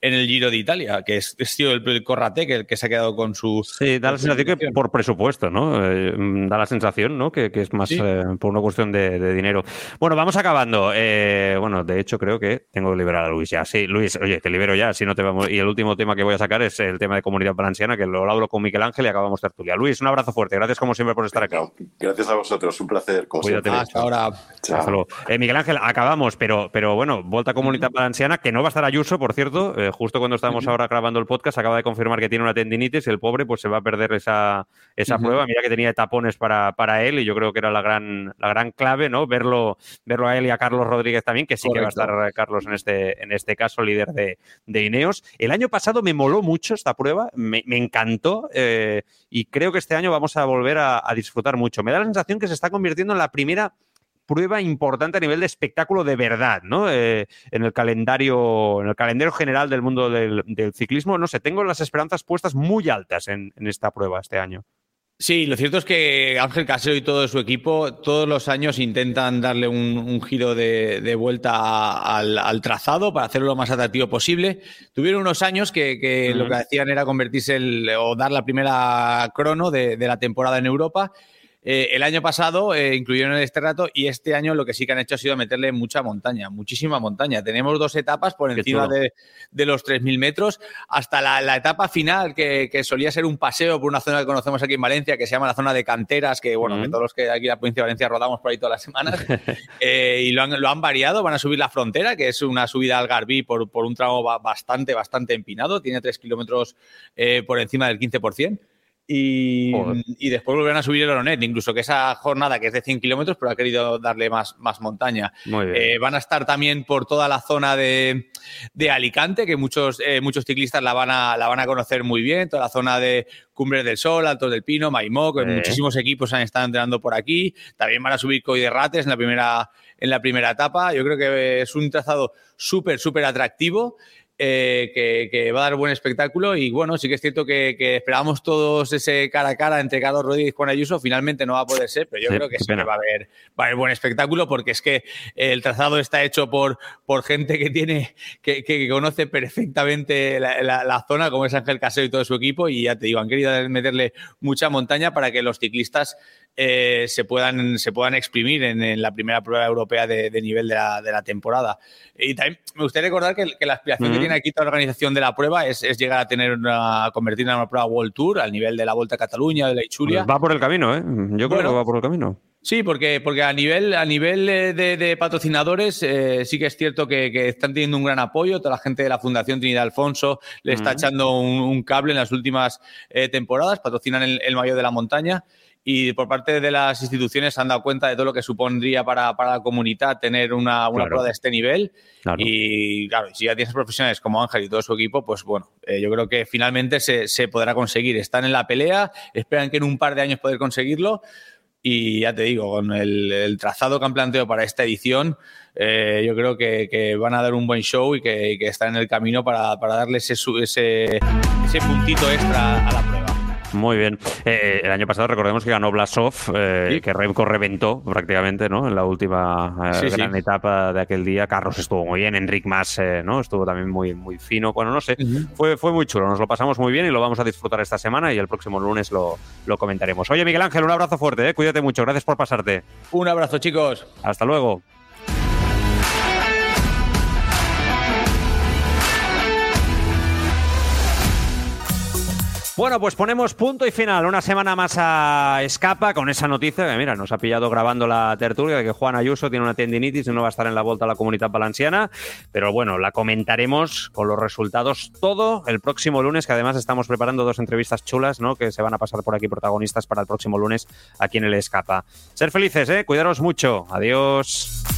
S3: en el Giro de Italia, que es, sido el, Corrate que, que se ha quedado con su.
S2: Sí, da la sensación que por presupuesto, ¿no? Eh, da la sensación, ¿no? Que, es más eh, por una cuestión de, dinero. Bueno, vamos acabando. Eh, bueno, de hecho, creo que tengo que liberar a Luis ya. Sí, Luis, oye, te libero ya, si no te vamos. Y el último tema que voy a sacar es el tema de comunidad valenciana, que lo hablo con Miguel Ángel y acabamos tertulia. Luis, un abrazo fuerte. Gracias, como siempre, por estar aquí.
S4: Gracias a vosotros, un placer.
S3: Cuídate. Hasta ahora.
S2: Chao. Miguel Ángel, acabamos, pero, pero bueno, vuelta a comunidad valenciana, que no va a estar Ayuso, por cierto, justo cuando estamos ahora grabando el podcast, acaba de confirmar que tiene una tendinitis y el pobre pues se va a perder esa, esa prueba. Mira que tenía tapones para, para él y yo creo que era la gran, la gran clave, ¿no? Verlo, verlo a él y a Carlos Rodríguez también, que sí que va a estar eh, Carlos en este, en este caso, líder de, de Ineos. El año pasado me moló mucho esta prueba, me, encantó eh, y creo que este año vamos a volver a disfrutar mucho. Me da la sensación que se está convirtiendo en la primera prueba importante a nivel de espectáculo de verdad, ¿no? Eh, en el calendario, en el calendario general del mundo del, ciclismo, no sé, tengo las esperanzas puestas muy altas en, esta prueba este año.
S3: Sí, lo cierto es que Ángel Casero y todo su equipo todos los años intentan darle un, giro de, vuelta al, trazado para hacerlo lo más atractivo posible. Tuvieron unos años que, lo que hacían era convertirse o dar la primera crono de, de la temporada en Europa eh, el año pasado eh, incluyeron este rato y este año lo que sí que han hecho ha sido meterle mucha montaña, muchísima montaña. Tenemos dos etapas por encima de, los 3.000 metros hasta la, etapa final que, solía ser un paseo por una zona que conocemos aquí en Valencia que se llama la zona de canteras, que bueno, todos los que aquí en la provincia de Valencia rodamos por ahí todas las semanas eh, y lo han, variado, van a subir la frontera, que es una subida al Garbí por, un tramo bastante, bastante empinado, tiene 3 kilómetros por encima del 15%. Y, después volverán a subir el Oronet, incluso que esa jornada que es de 100 kilómetros, pero ha querido darle más, más montaña. Eh, van a estar también por toda la zona de, Alicante, que muchos, eh, muchos ciclistas la van, a, la van a conocer muy bien, toda la zona de Cumbres del Sol, Altos del Pino, Maimó, que muchísimos equipos han estado entrenando por aquí. También van a subir Coy de Rates en la primera, en la primera etapa. Yo creo que es un trazado súper, súper atractivo. Eh, que, va a dar buen espectáculo. Y bueno, sí que es cierto que, esperábamos todos ese cara a cara entre Carlos Rodríguez y Juan Ayuso. Finalmente no va a poder ser, pero yo creo que sí que va a, haber, va a haber buen espectáculo porque es que el trazado está hecho por, por gente que tiene que, que conoce perfectamente la, zona, como es Ángel Casero y todo su equipo. Y ya te digo, han querido meterle mucha montaña para que los ciclistas eh, se, puedan, se puedan exprimir en, la primera prueba europea de, nivel de la, de la, temporada. Y también me gustaría recordar que, la aspiración que tiene aquí toda la organización de la prueba es, llegar a tener una, convertirla en una prueba World Tour al nivel de la Vuelta a Cataluña, de la Ichuria.
S2: va por el camino, ¿eh? Yo creo que va por el camino.
S3: Sí, porque, porque a nivel, a nivel eh, de, patrocinadores eh, sí que es cierto que, están teniendo un gran apoyo. Toda la gente de la Fundación Trinidad Alfonso le está echando un, cable en las últimas temporadas. Patrocinan el, el mayor de la montaña y por parte de las instituciones se han dado cuenta de todo lo que supondría para, la comunidad tener una, prueba de este nivel. Y claro, si ya tienes profesionales como Ángel y todo su equipo, pues bueno, eh, yo creo que finalmente se, podrá conseguir. Están en la pelea, esperan que en un par de años poder conseguirlo. Y ya te digo, con el, trazado que han planteado para esta edición, eh, yo creo que, van a dar un buen show y que, están en el camino para, para darle ese, ese, ese puntito extra a la prueba.
S2: Muy bien. Eh, el año pasado recordemos que ganó Blasov, eh, que Remco reventó prácticamente ¿no? en la última eh, gran etapa de aquel día. Carlos estuvo muy bien, Enric más ¿no? estuvo también muy, muy fino. Bueno, no sé, fue, fue muy chulo. Nos lo pasamos muy bien y lo vamos a disfrutar esta semana y el próximo lunes lo, lo comentaremos. Oye, Miguel Ángel, un abrazo fuerte, cuídate mucho. Gracias por pasarte.
S3: Un abrazo, chicos.
S2: Hasta luego. Bueno, pues ponemos punto y final. Una semana más a escapa con esa noticia mira, nos ha pillado grabando la tertulia de que Juan Ayuso tiene una tendinitis y no va a estar en la vuelta a la comunidad valenciana. Pero bueno, la comentaremos con los resultados todo el próximo lunes, que además estamos preparando dos entrevistas chulas, ¿no? Que se van a pasar por aquí protagonistas para el próximo lunes aquí en el Escapa. Ser felices, ¿eh? Cuidaros mucho. Adiós.